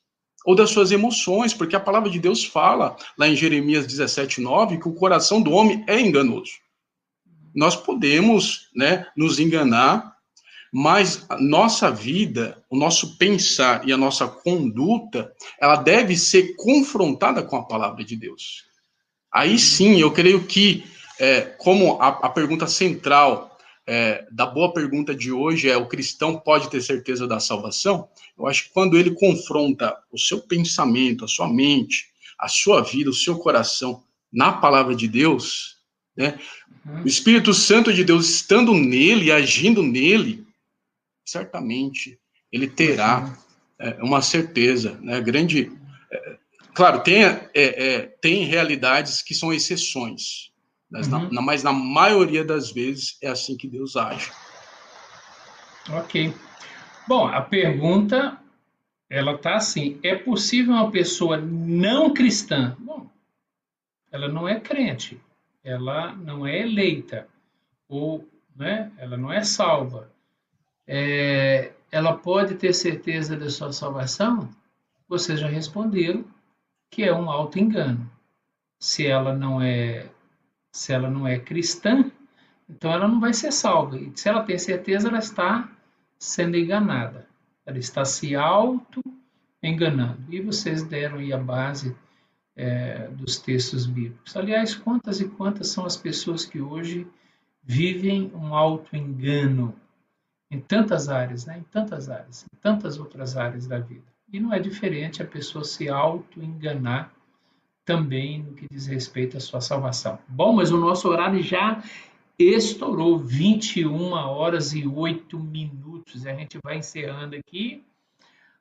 ou das suas emoções, porque a palavra de Deus fala lá em Jeremias 17:9 que o coração do homem é enganoso. Nós podemos, né, nos enganar, mas a nossa vida, o nosso pensar e a nossa conduta, ela deve ser confrontada com a palavra de Deus. Aí sim, eu creio que é, como a, a, pergunta central é, da boa pergunta de hoje é: o cristão pode ter certeza da salvação? Eu acho que quando ele confronta o seu pensamento, a sua mente, a sua vida, o seu coração na palavra de Deus, né, uhum. o Espírito Santo de Deus estando nele, agindo nele, certamente ele terá uhum. é, uma certeza, né, grande. É, claro, tem, é, é, tem realidades que são exceções, mas, uhum. na, mas na maioria das vezes é assim que Deus age. Ok. Bom, a pergunta ela tá assim: é possível uma pessoa não cristã? Bom, ela não é crente, ela não é eleita ou, né? Ela não é salva. É, ela pode ter certeza da sua salvação? Vocês já responderam que é um auto engano. Se ela não é se ela não é cristã, então ela não vai ser salva. E se ela tem certeza, ela está sendo enganada. Ela está se auto-enganando. E vocês deram aí a base é, dos textos bíblicos. Aliás, quantas e quantas são as pessoas que hoje vivem um auto-engano em tantas áreas, né? em tantas áreas, em tantas outras áreas da vida. E não é diferente a pessoa se auto-enganar também no que diz respeito à sua salvação. Bom, mas o nosso horário já estourou 21 horas e 8 minutos. A gente vai encerrando aqui,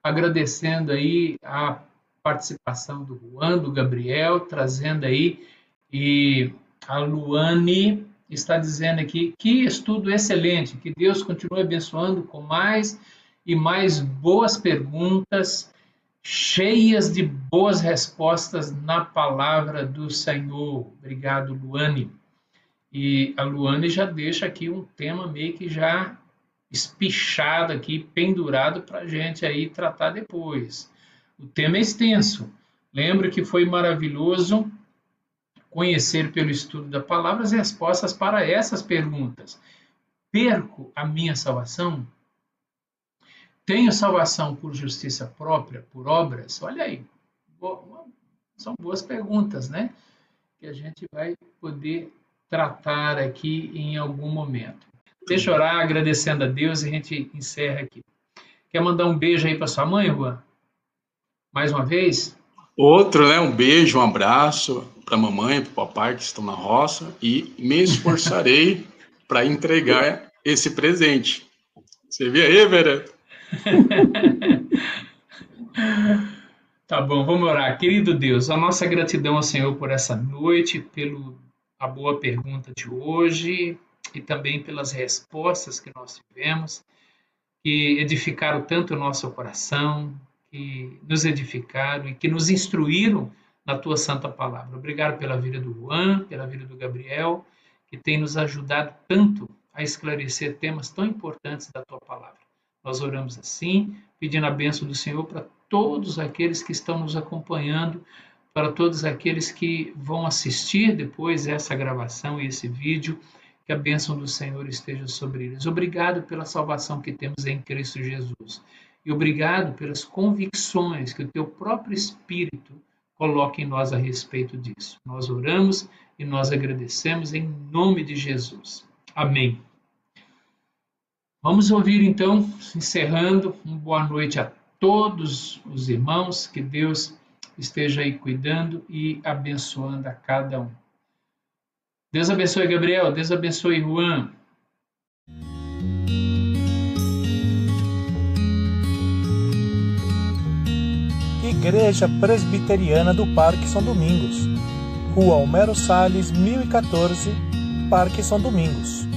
agradecendo aí a participação do Juan, do Gabriel, trazendo aí e a Luane está dizendo aqui que estudo excelente, que Deus continue abençoando com mais e mais boas perguntas cheias de boas respostas na palavra do Senhor. Obrigado, Luane. E a Luane já deixa aqui um tema meio que já espichado aqui, pendurado para a gente aí tratar depois. O tema é extenso. Lembro que foi maravilhoso conhecer pelo estudo da palavra as respostas para essas perguntas. Perco a minha salvação? Tenho salvação por justiça própria, por obras? Olha aí, são boas perguntas, né? Que a gente vai poder tratar aqui em algum momento. Deixa eu orar agradecendo a Deus e a gente encerra aqui. Quer mandar um beijo aí para sua mãe, Juan? Mais uma vez? Outro, né? Um beijo, um abraço para a mamãe, para o papai que estão na roça e me esforçarei para entregar esse presente. Você vê aí, Vera? Tá bom, vamos orar. Querido Deus, a nossa gratidão ao Senhor por essa noite, pelo a boa pergunta de hoje. e também pelas respostas que nós tivemos, que edificaram tanto o nosso coração, que nos edificaram e que nos instruíram na tua santa palavra. Obrigado pela vida do Juan, pela vida do Gabriel, que tem nos ajudado tanto a esclarecer temas tão importantes da tua palavra. Nós oramos assim, pedindo a bênção do Senhor para todos aqueles que estão nos acompanhando, para todos aqueles que vão assistir depois essa gravação e esse vídeo, que a bênção do Senhor esteja sobre eles. Obrigado pela salvação que temos em Cristo Jesus. E obrigado pelas convicções que o teu próprio Espírito coloca em nós a respeito disso. Nós oramos e nós agradecemos em nome de Jesus. Amém. Vamos ouvir então, encerrando, uma boa noite a todos os irmãos, que Deus esteja aí cuidando e abençoando a cada um. Deus abençoe Gabriel, Deus abençoe Juan. Igreja Presbiteriana do Parque São Domingos, Rua Homero Salles, 1014, Parque São Domingos